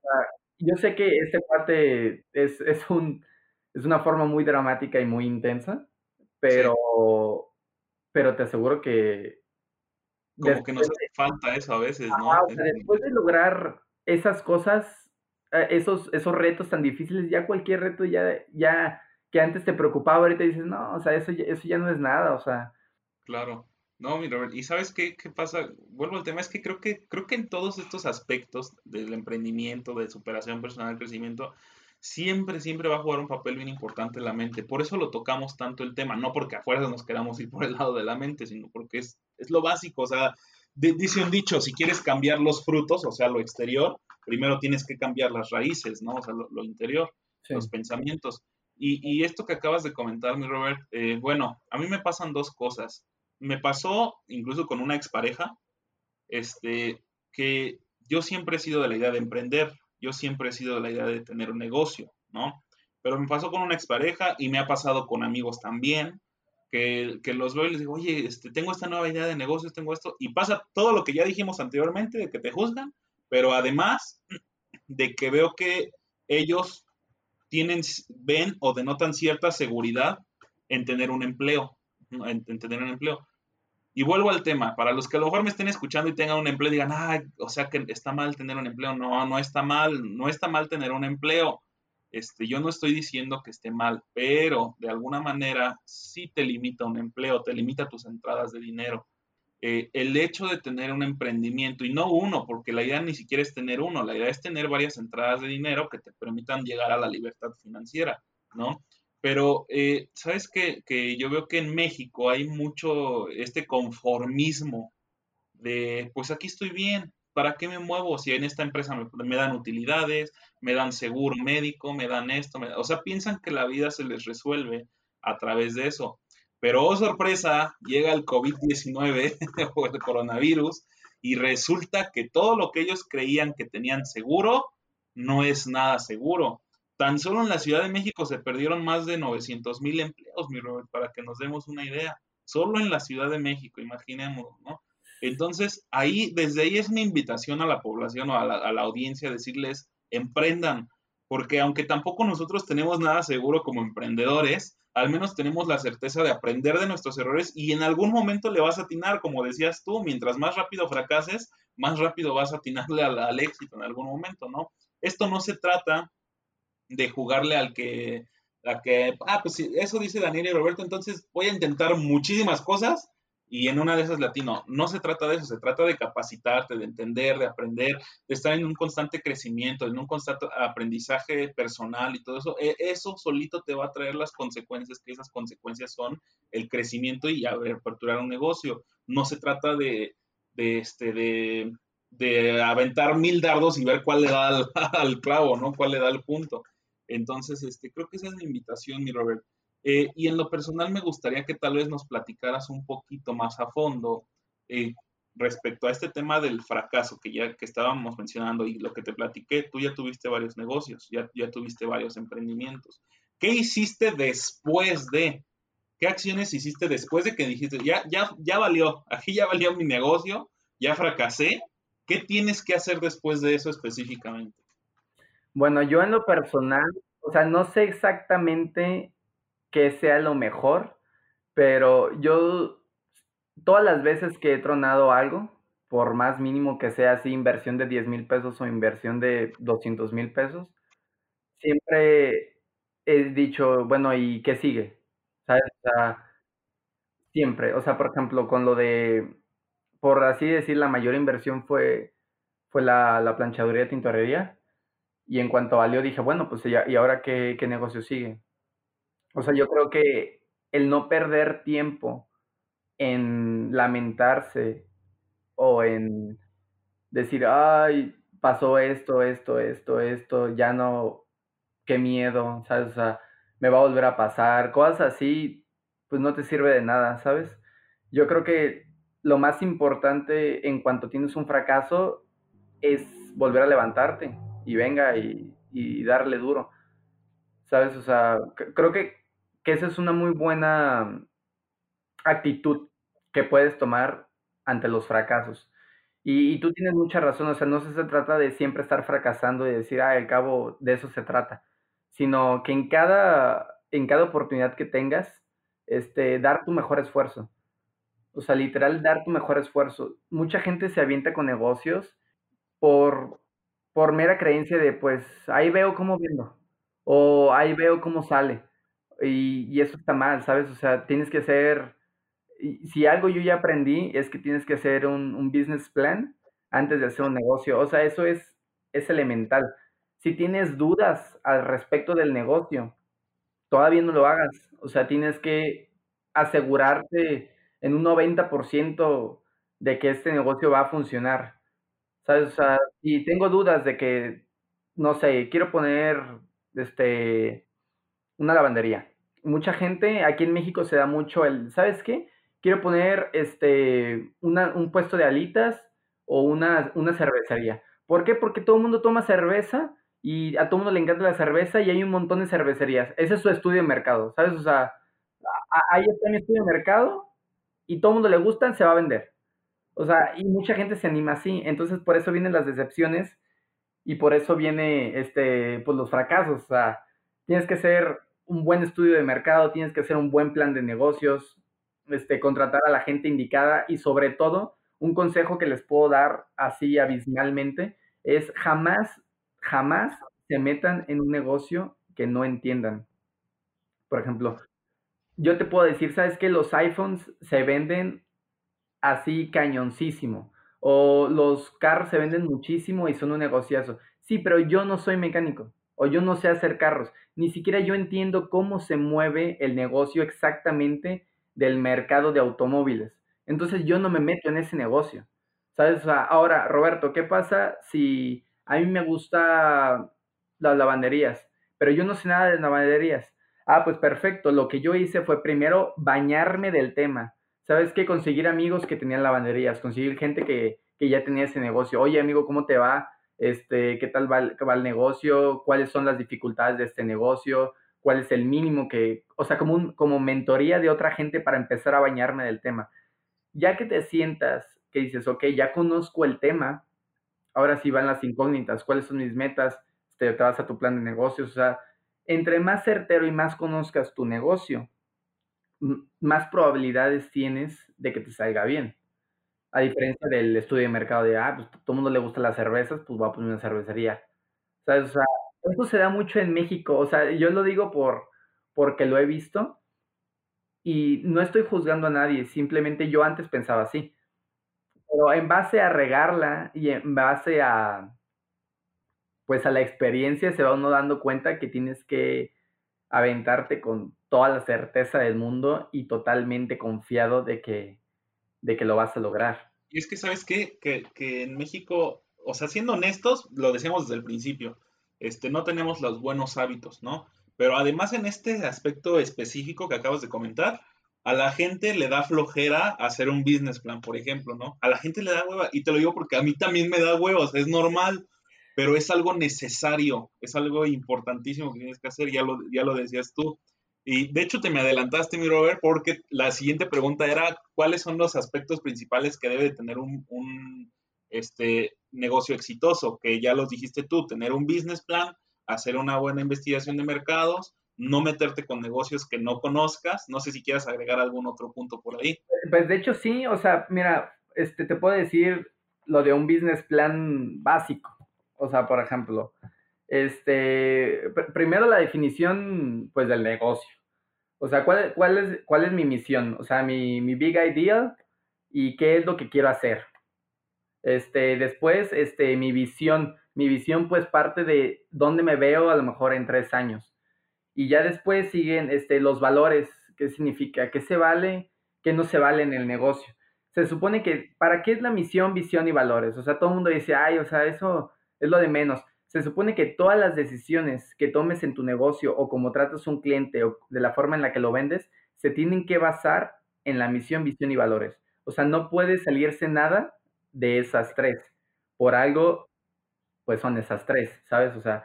yo sé que este parte es, es, un, es una forma muy dramática y muy intensa, pero, pero te aseguro que... Como que nos hace falta eso a veces, ¿no? después de lograr esas cosas, esos, esos retos tan difíciles, ya cualquier reto ya, ya que antes te preocupaba, ahorita dices, no, o sea, eso, eso ya no es nada, o sea. Claro. No, mi Robert, ¿y sabes qué, qué, pasa? Vuelvo al tema, es que creo que creo que en todos estos aspectos del emprendimiento, de superación personal, crecimiento, siempre, siempre va a jugar un papel bien importante la mente. Por eso lo tocamos tanto el tema, no porque afuera nos queramos ir por el lado de la mente, sino porque es, es lo básico. O sea, dice un dicho, si quieres cambiar los frutos, o sea, lo exterior, primero tienes que cambiar las raíces, ¿no? O sea, lo, interior, los pensamientos. Y, esto que acabas de comentar, mi Robert, eh, bueno, a mí me pasan dos cosas. Me pasó incluso con una expareja, este, que yo siempre he sido de la idea de emprender, yo siempre he sido de la idea de tener un negocio, ¿no? Pero me pasó con una expareja y me ha pasado con amigos también, que, que, los veo y les digo, oye, este, tengo esta nueva idea de negocios, tengo esto, y pasa todo lo que ya dijimos anteriormente, de que te juzgan, pero además de que veo que ellos tienen, ven o denotan cierta seguridad en tener un empleo, en, tener un empleo. Y vuelvo al tema, para los que a lo mejor me estén escuchando y tengan un empleo, digan, ah, o sea que está mal tener un empleo. No, no está mal, no está mal tener un empleo. Este, yo no estoy diciendo que esté mal, pero de alguna manera sí te limita un empleo, te limita tus entradas de dinero. Eh, el hecho de tener un emprendimiento, y no uno, porque la idea ni siquiera es tener uno, la idea es tener varias entradas de dinero que te permitan llegar a la libertad financiera, ¿no? Pero, eh, ¿sabes qué? Que yo veo que en México hay mucho este conformismo de, pues aquí estoy bien, ¿para qué me muevo? Si en esta empresa me, dan utilidades, me dan seguro médico, me dan esto, o sea, piensan que la vida se les resuelve a través de eso. Pero, oh sorpresa, llega el COVID-19 o el coronavirus y resulta que todo lo que ellos creían que tenían seguro no es nada seguro. Tan solo en la Ciudad de México se perdieron más de 900 mil empleos, mi Robert, para que nos demos una idea. Solo en la Ciudad de México, imaginemos, ¿no? Entonces, ahí, desde ahí es una invitación a la población o a la, a la audiencia, decirles, emprendan, porque aunque tampoco nosotros tenemos nada seguro como emprendedores, al menos tenemos la certeza de aprender de nuestros errores y en algún momento le vas a atinar, como decías tú, mientras más rápido fracases, más rápido vas a atinarle al, éxito en algún momento, ¿no? Esto no se trata de jugarle al que, a que, ah, pues eso dice Daniel y Roberto, entonces voy a intentar muchísimas cosas y en una de esas latino. No se trata de eso, se trata de capacitarte, de entender, de aprender, de estar en un constante crecimiento, en un constante aprendizaje personal y todo eso. E, eso solito te va a traer las consecuencias, que esas consecuencias son el crecimiento y aperturar un negocio. No se trata de, de este, de, de, aventar mil dardos y ver cuál le da al, al, clavo, ¿no? Cuál le da el punto. Entonces, este, creo que esa es la invitación, mi Robert. Eh, y en lo personal me gustaría que tal vez nos platicaras un poquito más a fondo eh, respecto a este tema del fracaso que ya que estábamos mencionando y lo que te platiqué, tú ya tuviste varios negocios, ya, ya tuviste varios emprendimientos. ¿Qué hiciste después de? ¿qué acciones hiciste después de que dijiste, ya, ya, ya valió, aquí ya valió mi negocio, ya fracasé? ¿Qué tienes que hacer después de eso específicamente? Bueno, yo en lo personal, o sea, no sé exactamente qué sea lo mejor, pero yo todas las veces que he tronado algo, por más mínimo que sea así, inversión de 10 mil pesos o inversión de 200 mil pesos, siempre he dicho, bueno, ¿y qué sigue? ¿Sabes? Siempre. O sea, por ejemplo, con lo de, por así decir, la mayor inversión fue, fue la, la planchaduría tintorería. Y en cuanto valió, dije, bueno, pues ¿y ahora qué, qué negocio sigue? O sea, yo creo que el no perder tiempo en lamentarse o en decir, ay, pasó esto, esto, esto, esto, ya no, qué miedo, ¿sabes? O sea, me va a volver a pasar, cosas así, pues no te sirve de nada, ¿sabes? Yo creo que lo más importante en cuanto tienes un fracaso es volver a levantarte y venga y, y darle duro, ¿sabes? O sea, creo que, que esa es una muy buena actitud que puedes tomar ante los fracasos. Y, tú tienes mucha razón, o sea, no se trata de siempre estar fracasando y decir, ah, al cabo de eso se trata, sino que en cada, en cada oportunidad que tengas, este, dar tu mejor esfuerzo. O sea, literal, dar tu mejor esfuerzo. Mucha gente se avienta con negocios por, por mera creencia de, pues, ahí veo cómo viendo, o ahí veo cómo sale. Y, eso está mal, ¿sabes? O sea, tienes que ser si algo yo ya aprendí es que tienes que hacer un, business plan antes de hacer un negocio. O sea, eso es, es elemental. Si tienes dudas al respecto del negocio, todavía no lo hagas. O sea, tienes que asegurarte en un 90% de que este negocio va a funcionar. ¿Sabes? O sea, si tengo dudas de que, no sé, quiero poner este, una lavandería. Mucha gente aquí en México se da mucho el, ¿sabes qué? quiero poner este, un puesto de alitas o una, una cervecería. ¿Por qué? Porque todo el mundo toma cerveza y a todo el mundo le encanta la cerveza y hay un montón de cervecerías. Ese es su estudio de mercado, ¿sabes? O sea, ahí está mi estudio de mercado y todo el mundo le gusta, se va a vender. O sea, y mucha gente se anima así. Entonces, por eso vienen las decepciones y por eso viene este, pues los fracasos. O sea, tienes que hacer un buen estudio de mercado, tienes que hacer un buen plan de negocios, este, contratar a la gente indicada y sobre todo, un consejo que les puedo dar así abismalmente es jamás, jamás se metan en un negocio que no entiendan. Por ejemplo, yo te puedo decir, ¿sabes que Los iPhones se venden así cañoncísimo. O los carros se venden muchísimo y son un negociazo. Sí, pero yo no soy mecánico. O yo no sé hacer carros. Ni siquiera yo entiendo cómo se mueve el negocio exactamente del mercado de automóviles. Entonces yo no me meto en ese negocio. ¿Sabes? ahora, Roberto, ¿qué pasa si a mí me gusta las lavanderías, pero yo no sé nada de lavanderías? Ah, pues perfecto. Lo que yo hice fue primero bañarme del tema. ¿Sabes qué? Conseguir amigos que tenían lavanderías, conseguir gente que, que ya tenía ese negocio. Oye, amigo, ¿cómo te va? Este, ¿qué tal va el, negocio? ¿Cuáles son las dificultades de este negocio? cuál es el mínimo que, o sea, como, un, como mentoría de otra gente para empezar a bañarme del tema. Ya que te sientas, que dices, ok, ya conozco el tema, ahora sí van las incógnitas, cuáles son mis metas, te, te vas a tu plan de negocios, o sea, entre más certero y más conozcas tu negocio, más probabilidades tienes de que te salga bien. A diferencia del estudio de mercado de, ah, pues todo el mundo le gusta las cervezas, pues va a poner una cervecería. O sea, eso se da mucho en México, o sea, yo lo digo por, porque lo he visto y no estoy juzgando a nadie, simplemente yo antes pensaba así. Pero en base a regarla y en base a, pues a la experiencia se va uno dando cuenta que tienes que aventarte con toda la certeza del mundo y totalmente confiado de que, de que lo vas a lograr. Y es que, ¿sabes qué? Que, que en México, o sea, siendo honestos, lo decíamos desde el principio, este, no tenemos los buenos hábitos, ¿no? Pero además en este aspecto específico que acabas de comentar, a la gente le da flojera hacer un business plan, por ejemplo, ¿no? A la gente le da hueva, y te lo digo porque a mí también me da huevos, es normal, pero es algo necesario, es algo importantísimo que tienes que hacer, ya lo, ya lo decías tú. Y de hecho te me adelantaste, mi Robert, porque la siguiente pregunta era, ¿cuáles son los aspectos principales que debe tener un, un este, negocio exitoso? Que ya los dijiste tú, tener un business plan, hacer una buena investigación de mercados, no meterte con negocios que no conozcas. No sé si quieras agregar algún otro punto por ahí. Pues de hecho sí, o sea, mira, este, te puedo decir lo de un business plan básico. O sea, por ejemplo, este, primero la definición, pues, del negocio. O sea, ¿cuál, cuál, es, cuál es mi misión? O sea, mi, mi big idea y qué es lo que quiero hacer. Este, después, este, mi visión. Mi visión, pues, parte de dónde me veo a lo mejor en tres años. Y ya después siguen, este, los valores. ¿Qué significa? ¿Qué se vale? ¿Qué no se vale en el negocio? Se supone que, ¿para qué es la misión, visión y valores? O sea, todo el mundo dice, ay, o sea, eso es lo de menos se supone que todas las decisiones que tomes en tu negocio o como tratas a un cliente o de la forma en la que lo vendes, se tienen que basar en la misión, visión y valores. O sea, no puede salirse nada de esas tres. Por algo, pues son esas tres, ¿sabes? O sea,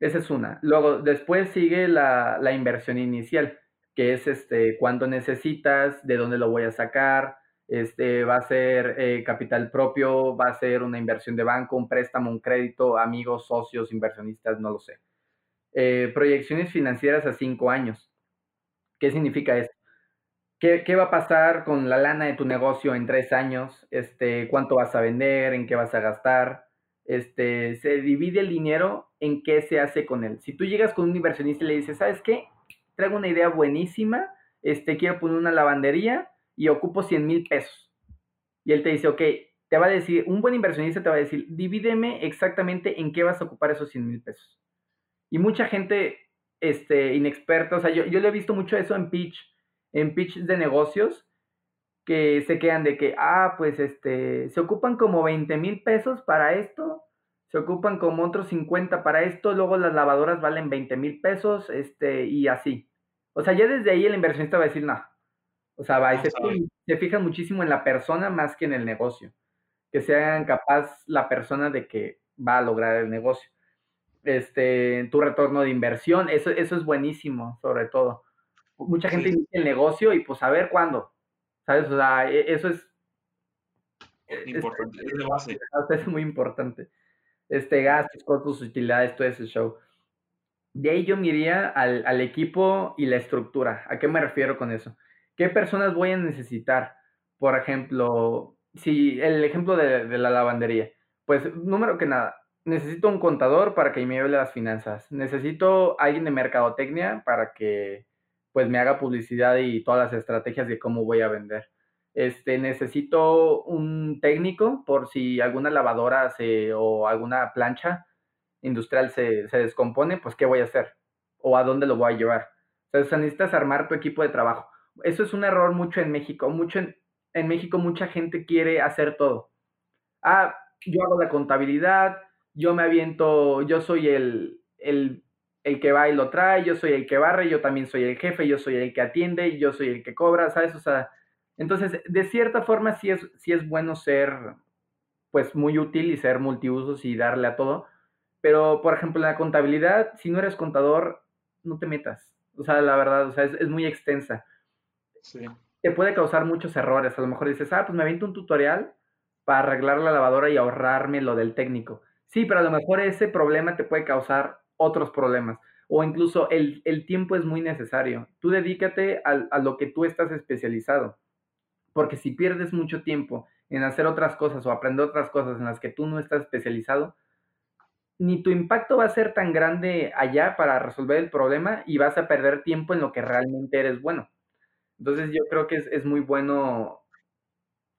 esa es una. Luego, después sigue la, la inversión inicial, que es este, cuánto necesitas, de dónde lo voy a sacar, este, va a ser eh, capital propio, va a ser una inversión de banco, un préstamo, un crédito, amigos, socios, inversionistas, no lo sé. Eh, proyecciones financieras a cinco años. ¿Qué significa esto? ¿Qué, ¿Qué, va a pasar con la lana de tu negocio en tres años? Este, ¿Cuánto vas a vender? ¿En qué vas a gastar? Este, se divide el dinero en qué se hace con él. Si tú llegas con un inversionista y le dices, ¿sabes qué? Traigo una idea buenísima, este, quiero poner una lavandería, y ocupo 100 mil pesos. Y él te dice, ok, te va a decir, un buen inversionista te va a decir, divídeme exactamente en qué vas a ocupar esos 100 mil pesos. Y mucha gente este, inexperta, o sea, yo, yo le he visto mucho eso en pitch, en pitch de negocios, que se quedan de que, ah, pues este, se ocupan como 20 mil pesos para esto, se ocupan como otros 50 para esto, luego las lavadoras valen 20 mil pesos, este, y así. O sea, ya desde ahí el inversionista va a decir, no, o sea, va, se, se fijan muchísimo en la persona más que en el negocio. Que sean capaz la persona de que va a lograr el negocio. Este, tu retorno de inversión, eso, eso es buenísimo, sobre todo. Mucha gente inicia el negocio y pues a ver cuándo. ¿Sabes? O sea, e, eso es. Importante, es, de base. Es muy importante. Este, gastos, costos, utilidades, todo ese show. De ahí yo me iría al, al equipo y la estructura. ¿A qué me refiero con eso? ¿Qué personas voy a necesitar? Por ejemplo, si el ejemplo de, la lavandería, pues número que nada, necesito un contador para que me lleve las finanzas, necesito alguien de mercadotecnia para que pues me haga publicidad y todas las estrategias de cómo voy a vender. Este, necesito un técnico por si alguna lavadora se, o alguna plancha industrial se, se descompone, pues qué voy a hacer o a dónde lo voy a llevar. Sea, necesitas armar tu equipo de trabajo eso es un error mucho en México. Mucho en, México mucha gente quiere hacer todo. Ah, yo hago la contabilidad, yo me aviento, yo soy el, el, el, que va y lo trae, yo soy el que barre, yo también soy el jefe, yo soy el que atiende, yo soy el que cobra, ¿sabes? O sea, entonces, de cierta forma sí es, sí es bueno ser, pues, muy útil y ser multiusos y darle a todo. Pero, por ejemplo, en la contabilidad, si no eres contador, no te metas. O sea, la verdad, o sea, es, es muy extensa. Te puede causar muchos errores. A lo mejor dices, ah, pues me aviento un tutorial para arreglar la lavadora y ahorrarme lo del técnico. Sí, pero a lo mejor ese problema te puede causar otros problemas. O incluso el, tiempo es muy necesario. Tú dedícate a, a lo que tú estás especializado. Porque si pierdes mucho tiempo en hacer otras cosas o aprender otras cosas en las que tú no estás especializado, ni tu impacto va a ser tan grande allá para resolver el problema y vas a perder tiempo en lo que realmente eres bueno. Entonces yo creo que es, muy bueno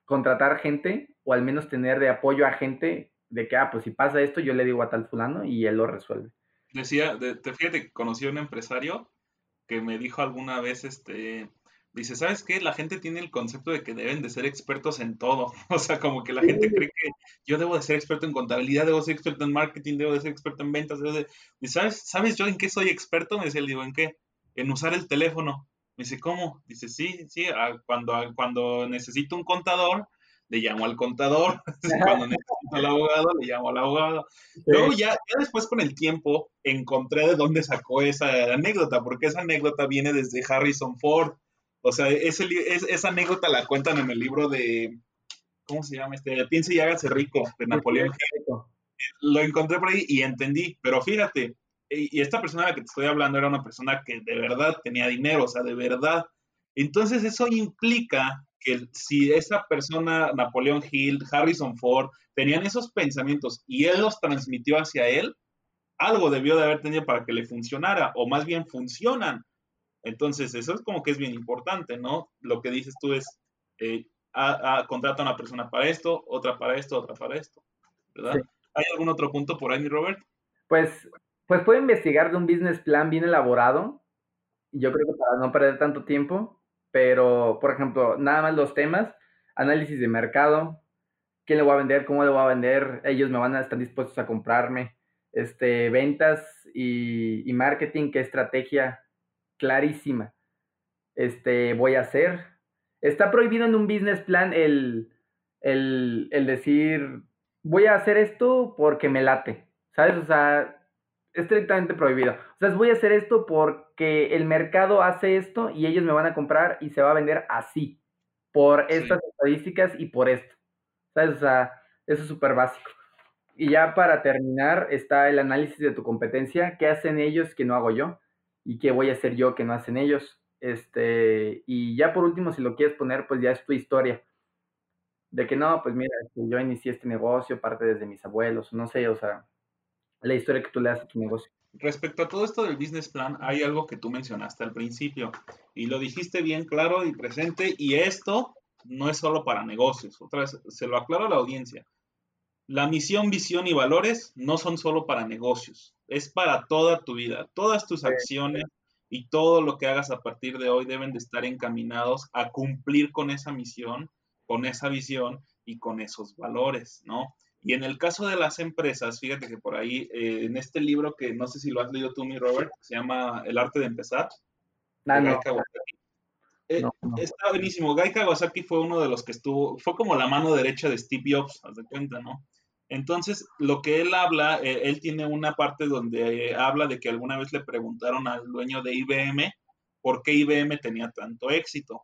contratar gente o al menos tener de apoyo a gente de que, ah, pues si pasa esto, yo le digo a tal fulano y él lo resuelve. Decía, te fíjate, conocí a un empresario que me dijo alguna vez, este, dice, ¿sabes qué? La gente tiene el concepto de que deben de ser expertos en todo. O sea, como que la gente cree que yo debo de ser experto en contabilidad, debo de ser experto en marketing, debo de ser experto en ventas, debo de... ¿sabes, ¿sabes yo en qué soy experto? Me decía, le digo, ¿en qué? En usar el teléfono. Me dice, ¿cómo? Dice, sí, sí, cuando, cuando necesito un contador, le llamo al contador. cuando necesito al abogado, le llamo al abogado. Luego ya, ya después con el tiempo encontré de dónde sacó esa anécdota, porque esa anécdota viene desde Harrison Ford. O sea, ese, esa anécdota la cuentan en el libro de, ¿cómo se llama? Este, Piense y hágase rico, de Napoleón Lo encontré por ahí y entendí, pero fíjate, y esta persona de la que te estoy hablando era una persona que de verdad tenía dinero, o sea, de verdad. Entonces eso implica que si esa persona, Napoleón Hill, Harrison Ford, tenían esos pensamientos y él los transmitió hacia él, algo debió de haber tenido para que le funcionara, o más bien funcionan. Entonces, eso es como que es bien importante, ¿no? Lo que dices tú es, eh, a, contrata a una persona para esto, otra para esto, otra para esto, ¿verdad? ¿Hay algún otro punto por ahí, mi Robert? Pues, pues puede investigar de un business plan bien elaborado, yo creo que para no perder tanto tiempo, pero, por ejemplo, nada más los temas, análisis de mercado, quién le voy a vender, cómo le voy a vender, ellos me van a estar dispuestos a comprarme, este, ventas y, y marketing, qué estrategia clarísima este, voy a hacer. Está prohibido en un business plan el, el, el decir, voy a hacer esto porque me late, ¿sabes? O sea, estrictamente prohibido. O sea, voy a hacer esto porque el mercado hace esto y ellos me van a comprar y se va a vender así, por estas estadísticas y por esto. ¿Sabes? O sea, eso es súper básico. Y ya para terminar está el análisis de tu competencia, qué hacen ellos que no hago yo y qué voy a hacer yo que no hacen ellos. Este, y ya por último, si lo quieres poner, pues ya es tu historia. De que no, pues mira, yo inicié este negocio, parte desde mis abuelos, no sé, o sea, la historia que tú le das a tu negocio. Respecto a todo esto del business plan, hay algo que tú mencionaste al principio y lo dijiste bien claro y presente y esto no es solo para negocios, otra vez se lo aclaro a la audiencia. La misión, visión y valores no son solo para negocios, es para toda tu vida. Todas tus acciones y todo lo que hagas a partir de hoy deben de estar encaminados a cumplir con esa misión, con esa visión y con esos valores, ¿no? Y en el caso de las empresas, fíjate que por ahí, eh, en este libro que no sé si lo has leído tú, mi Robert, se llama El arte de empezar. Ah, no, eh, Está buenísimo. Guy Kawasaki fue uno de los que estuvo, fue como la mano derecha de Steve Jobs, haz de cuenta, ¿no? Entonces, lo que él habla, eh, él tiene una parte donde habla de que alguna vez le preguntaron al dueño de IBM por qué IBM tenía tanto éxito.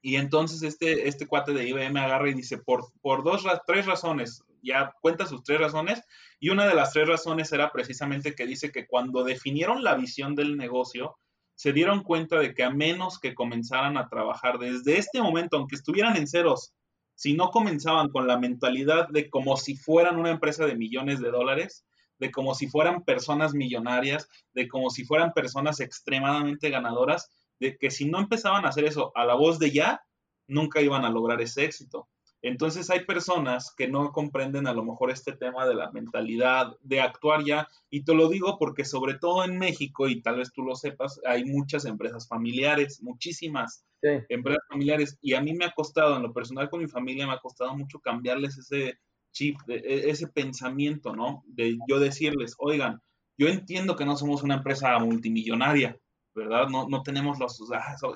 Y entonces este, este cuate de IBM agarra y dice, por, por dos, tres razones, ya cuenta sus tres razones, y una de las tres razones era precisamente que dice que cuando definieron la visión del negocio, se dieron cuenta de que a menos que comenzaran a trabajar desde este momento, aunque estuvieran en ceros, si no comenzaban con la mentalidad de como si fueran una empresa de millones de dólares, de como si fueran personas millonarias, de como si fueran personas extremadamente ganadoras, de que si no empezaban a hacer eso a la voz de ya, nunca iban a lograr ese éxito. Entonces hay personas que no comprenden a lo mejor este tema de la mentalidad, de actuar ya, y te lo digo porque sobre todo en México, y tal vez tú lo sepas, hay muchas empresas familiares, muchísimas empresas familiares, y a mí me ha costado, en lo personal con mi familia, me ha costado mucho cambiarles ese chip, e, ese pensamiento, ¿no? De yo decirles, oigan, yo entiendo que no somos una empresa multimillonaria, ¿verdad? No, no tenemos los,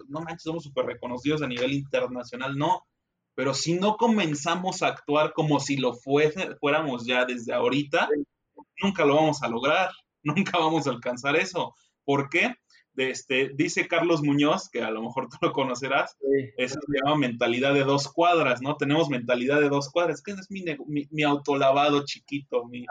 no manches, somos súper reconocidos a nivel internacional, no. Pero si no comenzamos a actuar como si lo fuéramos ya desde ahorita, nunca lo vamos a lograr, nunca vamos a alcanzar eso. ¿Por qué? este, dice Carlos Muñoz, que a lo mejor tú lo conocerás, eso se llama mentalidad de dos cuadras, ¿no? Tenemos mentalidad de dos cuadras, que es mi, mi, autolavado chiquito, mi,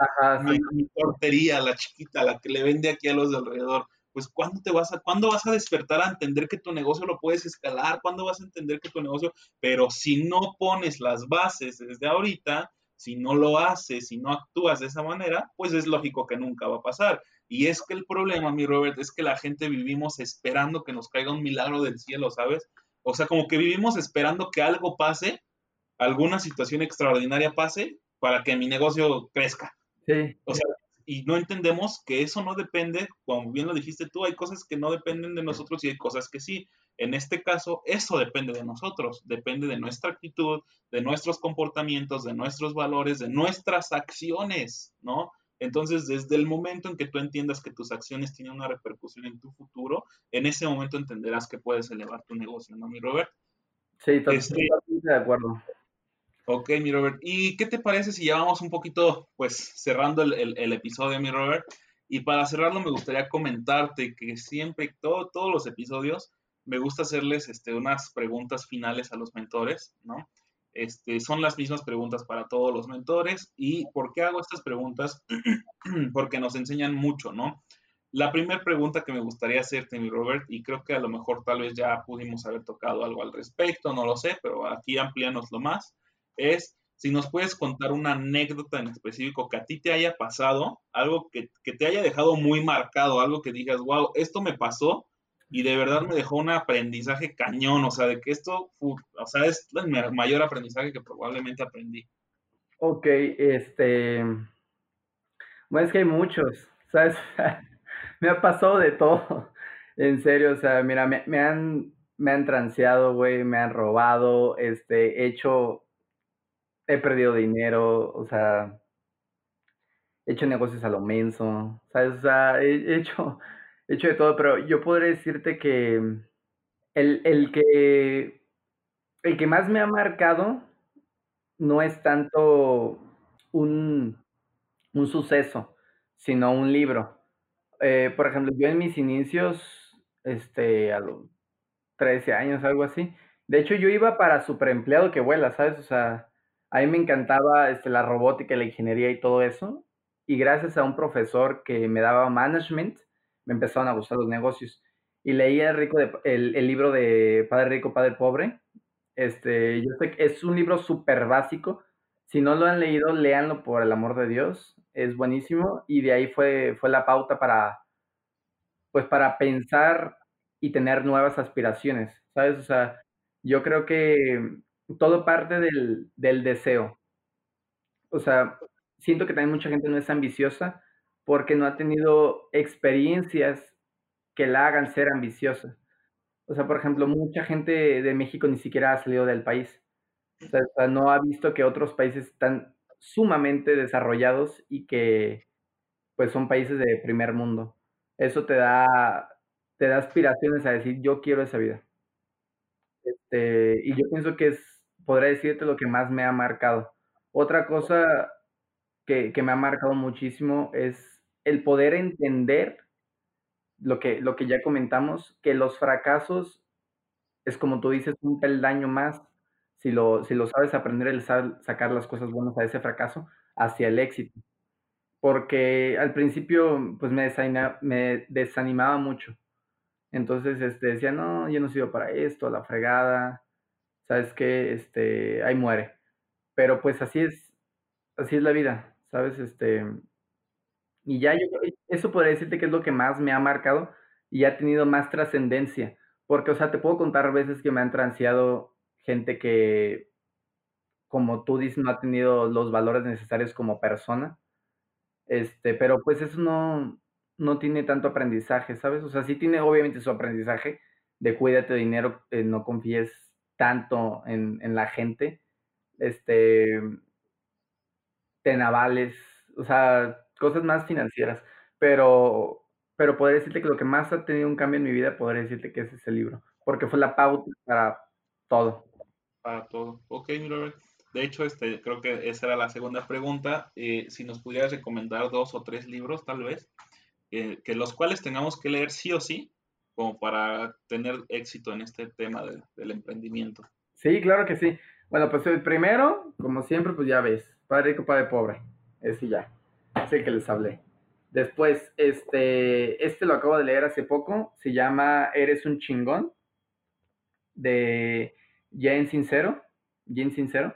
mi, portería, la chiquita, la que le vende aquí a los de alrededor pues ¿cuándo, te vas a, ¿cuándo vas a despertar a entender que tu negocio lo puedes escalar? ¿Cuándo vas a entender que tu negocio, pero si no pones las bases desde ahorita, si no lo haces, si no actúas de esa manera, pues es lógico que nunca va a pasar. Y es que el problema, mi Robert, es que la gente vivimos esperando que nos caiga un milagro del cielo, ¿sabes? O sea, como que vivimos esperando que algo pase, alguna situación extraordinaria pase para que mi negocio crezca. Sí. O sea, y no entendemos que eso no depende, como bien lo dijiste tú, hay cosas que no dependen de nosotros y hay cosas que sí. En este caso, eso depende de nosotros, depende de nuestra actitud, de nuestros comportamientos, de nuestros valores, de nuestras acciones, ¿no? Entonces, desde el momento en que tú entiendas que tus acciones tienen una repercusión en tu futuro, en ese momento entenderás que puedes elevar tu negocio, ¿no, mi Robert? Sí, totalmente este, de acuerdo. Ok, mi Robert. ¿Y qué te parece si ya vamos un poquito, pues, cerrando el, episodio, mi Robert? Y para cerrarlo me gustaría comentarte que siempre, todo, todos los episodios, me gusta hacerles este, unas preguntas finales a los mentores, ¿no? Este, son las mismas preguntas para todos los mentores. ¿Y por qué hago estas preguntas? Porque nos enseñan mucho, ¿no? La primera pregunta que me gustaría hacerte, mi Robert, y creo que a lo mejor tal vez ya pudimos haber tocado algo al respecto, no lo sé, pero aquí amplíanos lo más, es si nos puedes contar una anécdota en específico que a ti te haya pasado, algo que, te haya dejado muy marcado, algo que digas, wow, esto me pasó y de verdad me dejó un aprendizaje cañón, o sea, de que esto, o sea, es el mayor aprendizaje que probablemente aprendí. Ok, este, bueno, es que hay muchos, ¿sabes? me ha pasado de todo. En serio, o sea, mira, me, han, me han transeado, güey, me han robado, este, he hecho, he perdido dinero, o sea, he hecho negocios a lo menso, ¿sabes? O sea, he, hecho, he hecho de todo, pero yo podría decirte que el, el que, el que más me ha marcado no es tanto un, un suceso, sino un libro. Eh, por ejemplo, yo en mis inicios, este, a los 13 años, algo así, de hecho yo iba para superempleado que vuela, ¿sabes? O sea, a mí me encantaba este, la robótica, la ingeniería y todo eso, y gracias a un profesor que me daba management, me empezaron a gustar los negocios. Y leí el, rico el, libro de Padre Rico, Padre Pobre. Este, yo sé que es un libro súper básico. Si no lo han leído, léanlo por el amor de Dios es buenísimo y de ahí fue, fue la pauta para, pues para pensar y tener nuevas aspiraciones, ¿sabes? O sea, yo creo que todo parte del, del deseo. O sea, siento que también mucha gente no es ambiciosa porque no ha tenido experiencias que la hagan ser ambiciosa. O sea, por ejemplo, mucha gente de México ni siquiera ha salido del país. O sea, no ha visto que otros países están sumamente desarrollados y que pues son países de primer mundo. Eso te da, te da aspiraciones a decir, yo quiero esa vida. Este, y yo pienso que es, podría decirte lo que más me ha marcado. Otra cosa que, que me ha marcado muchísimo es el poder entender lo que, lo que ya comentamos, que los fracasos es como tú dices, un peldaño más si lo, si lo sabes aprender, el sacar las cosas buenas a ese fracaso hacia el éxito. Porque al principio, pues me, me desanimaba mucho. Entonces, este, decía, no, yo no sirvo para esto, la fregada, ¿sabes qué? Este, ahí muere. Pero pues así es, así es la vida, ¿sabes? Este, y ya eso podría decirte que es lo que más me ha marcado y ha tenido más trascendencia. Porque, o sea, te puedo contar veces que me han transeado gente que, como tú dices, no ha tenido los valores necesarios como persona. Este, pero pues eso no, no tiene tanto aprendizaje, ¿sabes? O sea, sí tiene obviamente su aprendizaje de cuídate de dinero, eh, no confíes tanto en, en, la gente, este, te navales, o sea, cosas más financieras. Pero, pero podría decirte que lo que más ha tenido un cambio en mi vida, podría decirte que es ese libro, porque fue la pauta para todo para todo. Ok, mi De hecho, este, creo que esa era la segunda pregunta. Eh, si nos pudieras recomendar dos o tres libros, tal vez, eh, que los cuales tengamos que leer sí o sí, como para tener éxito en este tema del emprendimiento. Sí, claro que sí. Bueno, pues el primero, como siempre, pues ya ves, Padre Rico, Padre Pobre. Ese ya, es el que les hablé. Después, este, este lo acabo de leer hace poco, se llama Eres un chingón, de en sincero, bien sincero.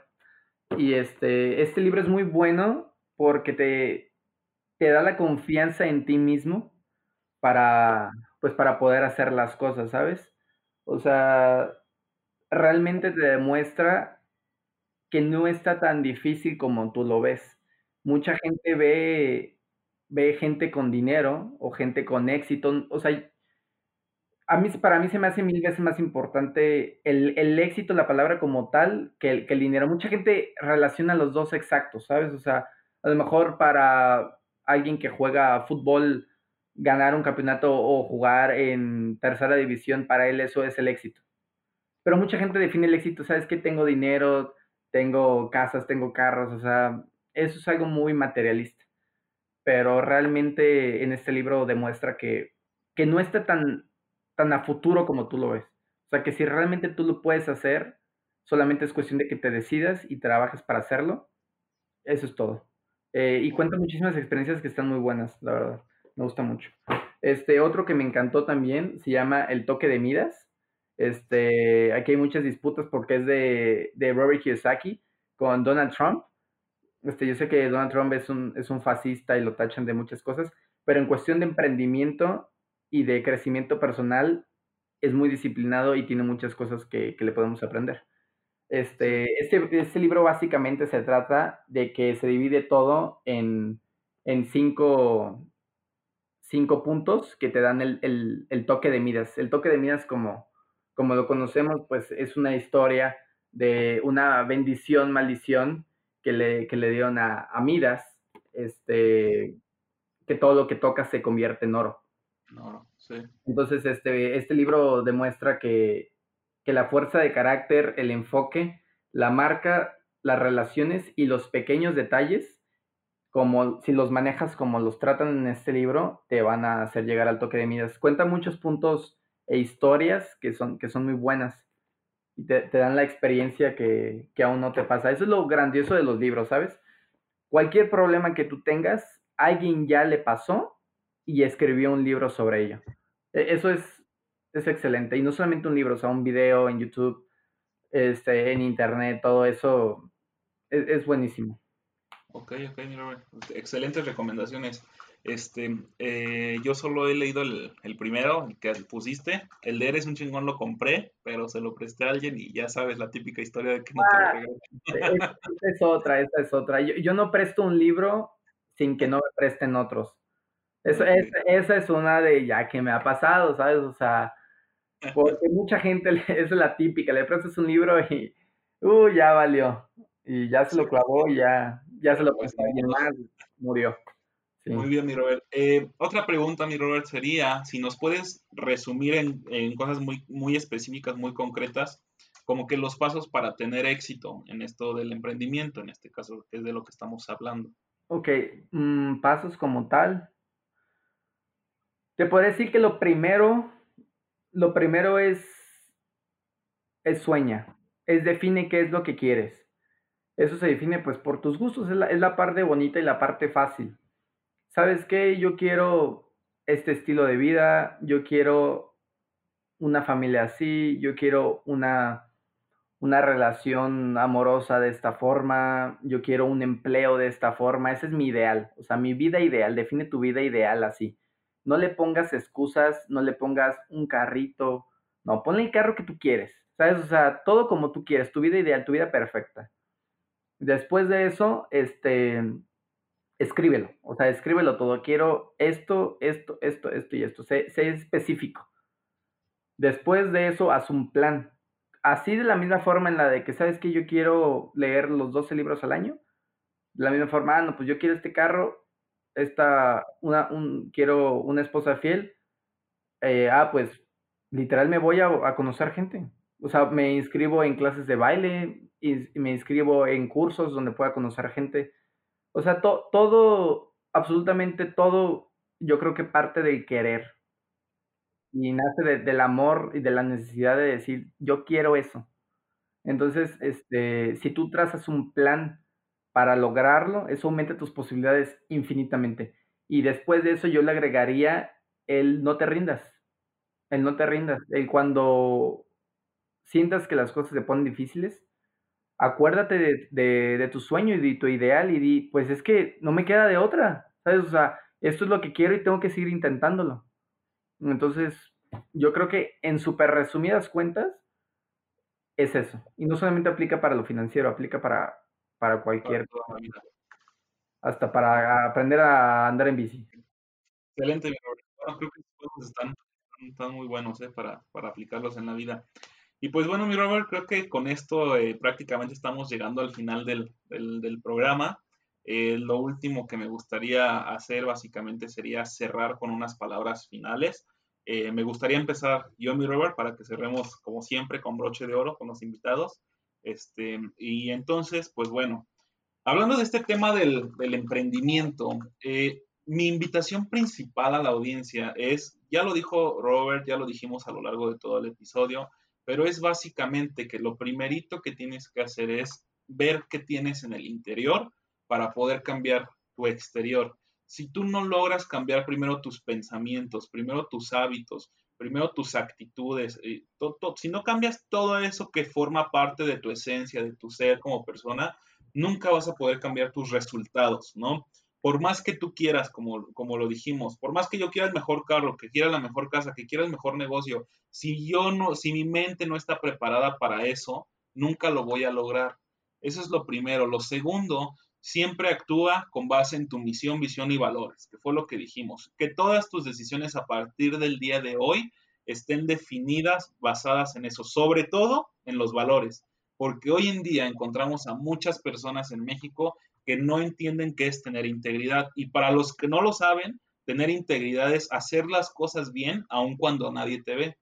Y este, este libro es muy bueno porque te, te da la confianza en ti mismo para, pues para poder hacer las cosas, ¿sabes? O sea, realmente te demuestra que no está tan difícil como tú lo ves. Mucha gente ve, ve gente con dinero o gente con éxito, o sea, a mí, para mí se me hace mil veces más importante el, el éxito, la palabra como tal, que el, que el dinero. Mucha gente relaciona los dos exactos, ¿sabes? O sea, a lo mejor para alguien que juega fútbol, ganar un campeonato o jugar en tercera división, para él eso es el éxito. Pero mucha gente define el éxito, ¿sabes? Que tengo dinero, tengo casas, tengo carros, o sea, eso es algo muy materialista. Pero realmente en este libro demuestra que, que no está tan, tan a futuro como tú lo ves. O sea, que si realmente tú lo puedes hacer, solamente es cuestión de que te decidas y trabajes para hacerlo. Eso es todo. Eh, y cuenta muchísimas experiencias que están muy buenas, la verdad. Me gusta mucho. Este otro que me encantó también se llama El toque de Midas. Este, aquí hay muchas disputas porque es de, de Robert Kiyosaki con Donald Trump. Este, yo sé que Donald Trump es un, es un fascista y lo tachan de muchas cosas, pero en cuestión de emprendimiento y de crecimiento personal es muy disciplinado y tiene muchas cosas que, que le podemos aprender. Este, este, este, libro básicamente se trata de que se divide todo en, en cinco, cinco puntos que te dan el, el, el, toque de Midas. El toque de Midas, como, como lo conocemos, pues es una historia de una bendición, maldición que le, que le dieron a, a Midas, este, que todo lo que toca se convierte en oro. sí. Entonces, este, este libro demuestra que, que la fuerza de carácter, el enfoque, la marca, las relaciones y los pequeños detalles, como si los manejas como los tratan en este libro, te van a hacer llegar al toque de Midas. Cuenta muchos puntos e historias que son, que son muy buenas y te, dan la experiencia que, que, aún no te pasa. Eso es lo grandioso de los libros, ¿sabes? Cualquier problema que tú tengas, alguien ya le pasó y escribió un libro sobre ello. E, eso es es excelente. Y no solamente un libro, o sea, un video en YouTube, este, en internet, todo eso es, buenísimo. Ok, ok, mira, excelentes recomendaciones. Este, eh, yo solo he leído el, primero, el que pusiste. El de Eres un chingón lo compré, pero se lo presté a alguien y ya sabes la típica historia de que no te lo ah, Esta es otra, esta es otra. Yo, yo, no presto un libro sin que no me presten otros. Es, esa es una de ya que me ha pasado, ¿sabes? O sea, porque mucha gente, es la típica, le prestas un libro y, uh, ya valió. Y ya se lo clavó y ya, ya se lo a alguien más, murió. Muy bien, mi Robert. Eh, otra pregunta, mi Robert, sería si nos puedes resumir en, en, cosas muy, muy específicas, muy concretas, como que los pasos para tener éxito en esto del emprendimiento, en este caso, que es de lo que estamos hablando. Ok, mm, pasos como tal. Te puedo decir que lo primero lo primero es, es sueña, es define qué es lo que quieres. Eso se define pues por tus gustos, es la, es la parte bonita y la parte fácil. ¿Sabes qué? Yo quiero este estilo de vida, yo quiero una familia así, yo quiero una, una relación amorosa de esta forma, yo quiero un empleo de esta forma, ese es mi ideal, o sea, mi vida ideal, define tu vida ideal así no le pongas excusas, no le pongas un carrito, no, ponle el carro que tú quieres, ¿sabes? O sea, todo como tú quieres, tu vida ideal, tu vida perfecta. Después de eso, este, escríbelo, o sea, escríbelo todo, quiero esto, esto, esto, esto y esto, sé, sé específico. Después de eso, haz un plan. Así de la misma forma en la de que, ¿sabes que Yo quiero leer los 12 libros al año. De la misma forma, ah, no, pues yo quiero este carro, esta, una, un, quiero una esposa fiel, eh, ah, pues literal me voy a, conocer gente. O sea, me inscribo en clases de baile y, me inscribo en cursos donde pueda conocer gente. O sea, todo, absolutamente todo, yo creo que parte del querer. Y nace del amor y de la necesidad de decir, yo quiero eso. Entonces, este, si tú trazas un plan para lograrlo, eso aumenta tus posibilidades infinitamente. Y después de eso yo le agregaría el no te rindas, el no te rindas, el cuando sientas que las cosas se ponen difíciles, acuérdate de, tu sueño y de tu ideal y di, pues es que no me queda de otra, ¿sabes? O sea, esto es lo que quiero y tengo que seguir intentándolo. Entonces, yo creo que en súper resumidas cuentas, es eso. Y no solamente aplica para lo financiero, aplica para para cualquier cosa. Hasta para aprender a andar en bici. Excelente, Bueno, creo que están, están muy buenos ¿eh? para, para, aplicarlos en la vida. Y pues bueno, mi Robert, creo que con esto eh, prácticamente estamos llegando al final del, del, del programa. Eh, lo último que me gustaría hacer básicamente sería cerrar con unas palabras finales. me gustaría empezar yo, mi Robert, para que cerremos como siempre con broche de oro con los invitados. Este, y entonces, pues bueno, hablando de este tema del, emprendimiento, eh, mi invitación principal a la audiencia es, ya lo dijo Robert, ya lo dijimos a lo largo de todo el episodio, pero es básicamente que lo primerito que tienes que hacer es ver qué tienes en el interior para poder cambiar tu exterior. Si tú no logras cambiar primero tus pensamientos, primero tus hábitos, primero tus actitudes, eh, si no cambias todo eso que forma parte de tu esencia, de tu ser como persona, nunca vas a poder cambiar tus resultados, ¿no? Por más que tú quieras, como, como lo dijimos, por más que yo quiera el mejor carro, que quiera la mejor casa, que quiera el mejor negocio, si yo no, si mi mente no está preparada para eso, nunca lo voy a lograr. Eso es lo primero. Lo segundo, siempre actúa con base en tu misión, visión y valores, que fue lo que dijimos. Que todas tus decisiones a partir del día de hoy estén definidas, basadas en eso, sobre todo en los valores, porque hoy en día encontramos a muchas personas en México que no entienden qué es tener integridad. Y para los que no lo saben, tener integridad es hacer las cosas bien aun cuando nadie te ve.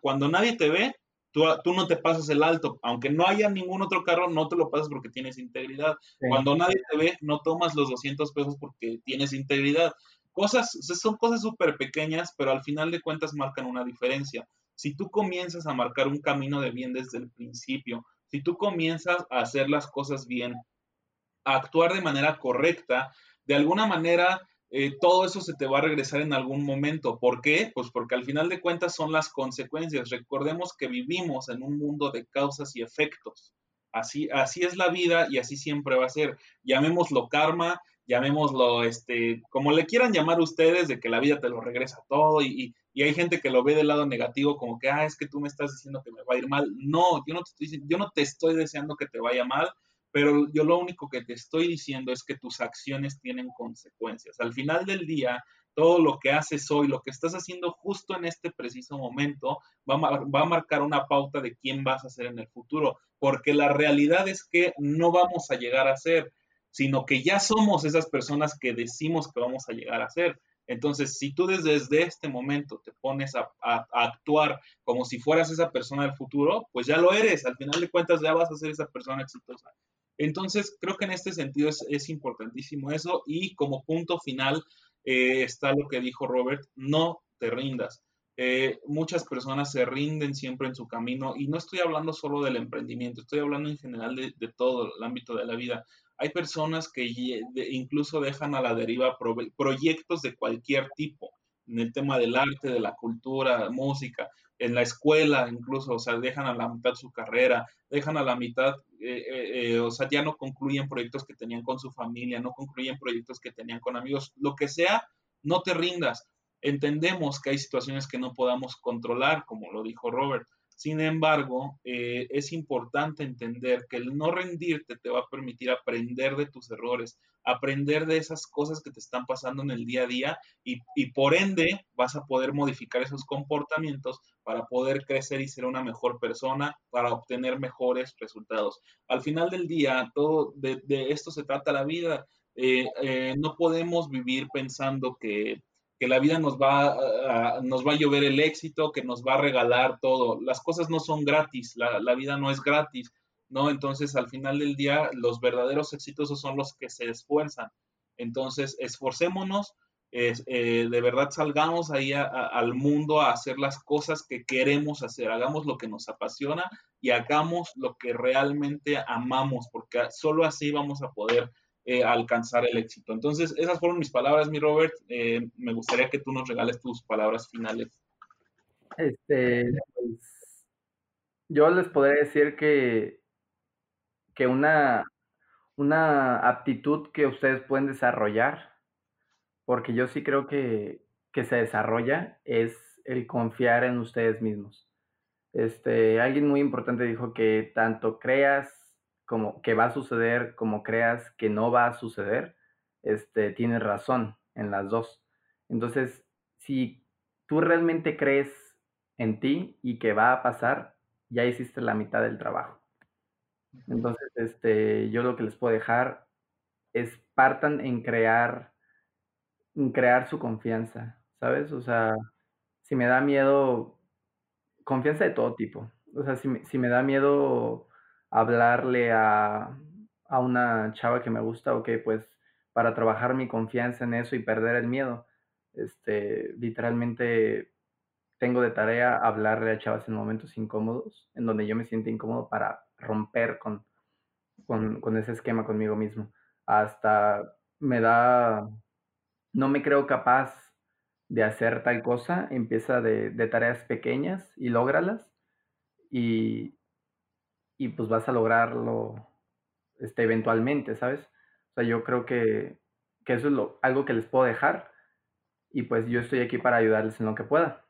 Cuando nadie te ve, tú, tú, no te pasas el alto. Aunque no haya ningún otro carro, no te lo pasas porque tienes integridad. Cuando nadie te ve, no tomas los 200 pesos porque tienes integridad. Cosas, son cosas súper pequeñas, pero al final de cuentas marcan una diferencia. Si tú comienzas a marcar un camino de bien desde el principio, si tú comienzas a hacer las cosas bien, actuar de manera correcta, de alguna manera eh, todo eso se te va a regresar en algún momento. ¿Por qué? Pues porque al final de cuentas son las consecuencias. Recordemos que vivimos en un mundo de causas y efectos. Así, así es la vida y así siempre va a ser. Llamémoslo karma, llamémoslo, este, como le quieran llamar ustedes, de que la vida te lo regresa todo y, y, hay gente que lo ve del lado negativo como que, ah, es que tú me estás diciendo que me va a ir mal. No, yo no te estoy, yo no te estoy deseando que te vaya mal pero yo lo único que te estoy diciendo es que tus acciones tienen consecuencias. Al final del día, todo lo que haces hoy, lo que estás haciendo justo en este preciso momento, va a, marcar una pauta de quién vas a ser en el futuro, porque la realidad es que no vamos a llegar a ser, sino que ya somos esas personas que decimos que vamos a llegar a ser. Entonces, si tú desde, este momento te pones a, actuar como si fueras esa persona del futuro, pues ya lo eres. Al final de cuentas, ya vas a ser esa persona exitosa. Entonces, creo que en este sentido es, importantísimo eso y como punto final eh, está lo que dijo Robert, no te rindas. Eh, muchas personas se rinden siempre en su camino y no estoy hablando solo del emprendimiento, estoy hablando en general de, todo el ámbito de la vida. Hay personas que incluso dejan a la deriva proyectos de cualquier tipo, en el tema del arte, de la cultura, música en la escuela incluso, o sea, dejan a la mitad su carrera, dejan a la mitad, eh, eh, eh, o sea, ya no concluyen proyectos que tenían con su familia, no concluyen proyectos que tenían con amigos, lo que sea, no te rindas. Entendemos que hay situaciones que no podamos controlar, como lo dijo Robert, sin embargo, es importante entender que el no rendirte te va a permitir aprender de tus errores, aprender de esas cosas que te están pasando en el día a día y, por ende vas a poder modificar esos comportamientos para poder crecer y ser una mejor persona, para obtener mejores resultados. Al final del día, todo de, esto se trata la vida. Eh, eh, no podemos vivir pensando que que la vida nos va, a, nos va a llover el éxito, que nos va a regalar todo. Las cosas no son gratis, la, vida no es gratis, ¿no? Entonces, al final del día, los verdaderos exitosos son los que se esfuerzan. Entonces, esforcémonos, eh, de verdad salgamos ahí al mundo a hacer las cosas que queremos hacer, hagamos lo que nos apasiona y hagamos lo que realmente amamos, porque solo así vamos a poder eh, alcanzar el éxito. Entonces, esas fueron mis palabras, mi Robert. Eh, me gustaría que tú nos regales tus palabras finales. Este, pues, yo les podría decir que, que una, una aptitud que ustedes pueden desarrollar, porque yo sí creo que, que se desarrolla, es el confiar en ustedes mismos. Este, alguien muy importante dijo que tanto creas como que va a suceder, como creas que no va a suceder, este, tienes razón en las dos. Entonces, si tú realmente crees en ti y que va a pasar, ya hiciste la mitad del trabajo. Entonces, este, yo lo que les puedo dejar es partan en crear, en crear su confianza, ¿sabes? O sea, si me da miedo, confianza de todo tipo. O sea, si si me da miedo hablarle a, a una chava que me gusta o que pues para trabajar mi confianza en eso y perder el miedo. Este, literalmente tengo de tarea hablarle a chavas en momentos incómodos, en donde yo me siento incómodo para romper con, con, ese esquema conmigo mismo. Hasta me da, no me creo capaz de hacer tal cosa, empieza de, de tareas pequeñas y lógralas y, y pues vas a lograrlo este, eventualmente, ¿sabes? O sea, yo creo que, que eso es lo, algo que les puedo dejar y pues yo estoy aquí para ayudarles en lo que pueda.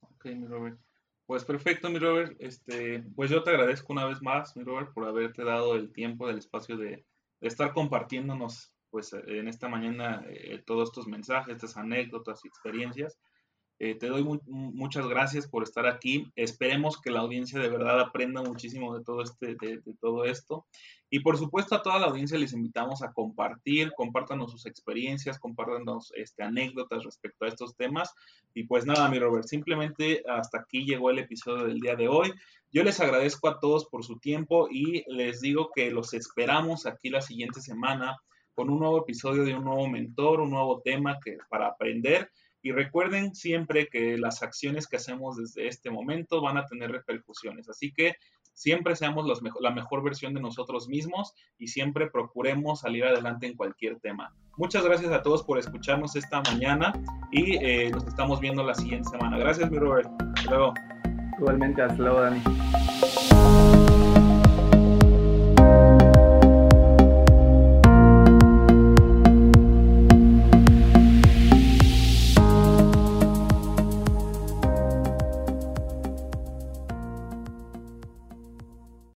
Ok, Robert. Pues perfecto, mi Robert. Este, pues yo te agradezco una vez más, mi Robert, por haberte dado el tiempo, el espacio de, estar compartiéndonos pues en esta mañana eh, todos estos mensajes, estas anécdotas y experiencias. Eh, te doy muchas gracias por estar aquí. Esperemos que la audiencia de verdad aprenda muchísimo de todo, este, de, todo esto. Y por supuesto a toda la audiencia les invitamos a compartir, compártanos sus experiencias, compártanos este, anécdotas respecto a estos temas. Y pues nada, mi Robert, simplemente hasta aquí llegó el episodio del día de hoy. Yo les agradezco a todos por su tiempo y les digo que los esperamos aquí la siguiente semana con un nuevo episodio de un nuevo mentor, un nuevo tema que, para aprender y recuerden siempre que las acciones que hacemos desde este momento van a tener repercusiones. Así que siempre seamos la mejor versión de nosotros mismos y siempre procuremos salir adelante en cualquier tema. Muchas gracias a todos por escucharnos esta mañana y eh, nos estamos viendo la siguiente semana. Gracias, mi Robert. Hasta luego. Igualmente, hasta luego, Dani.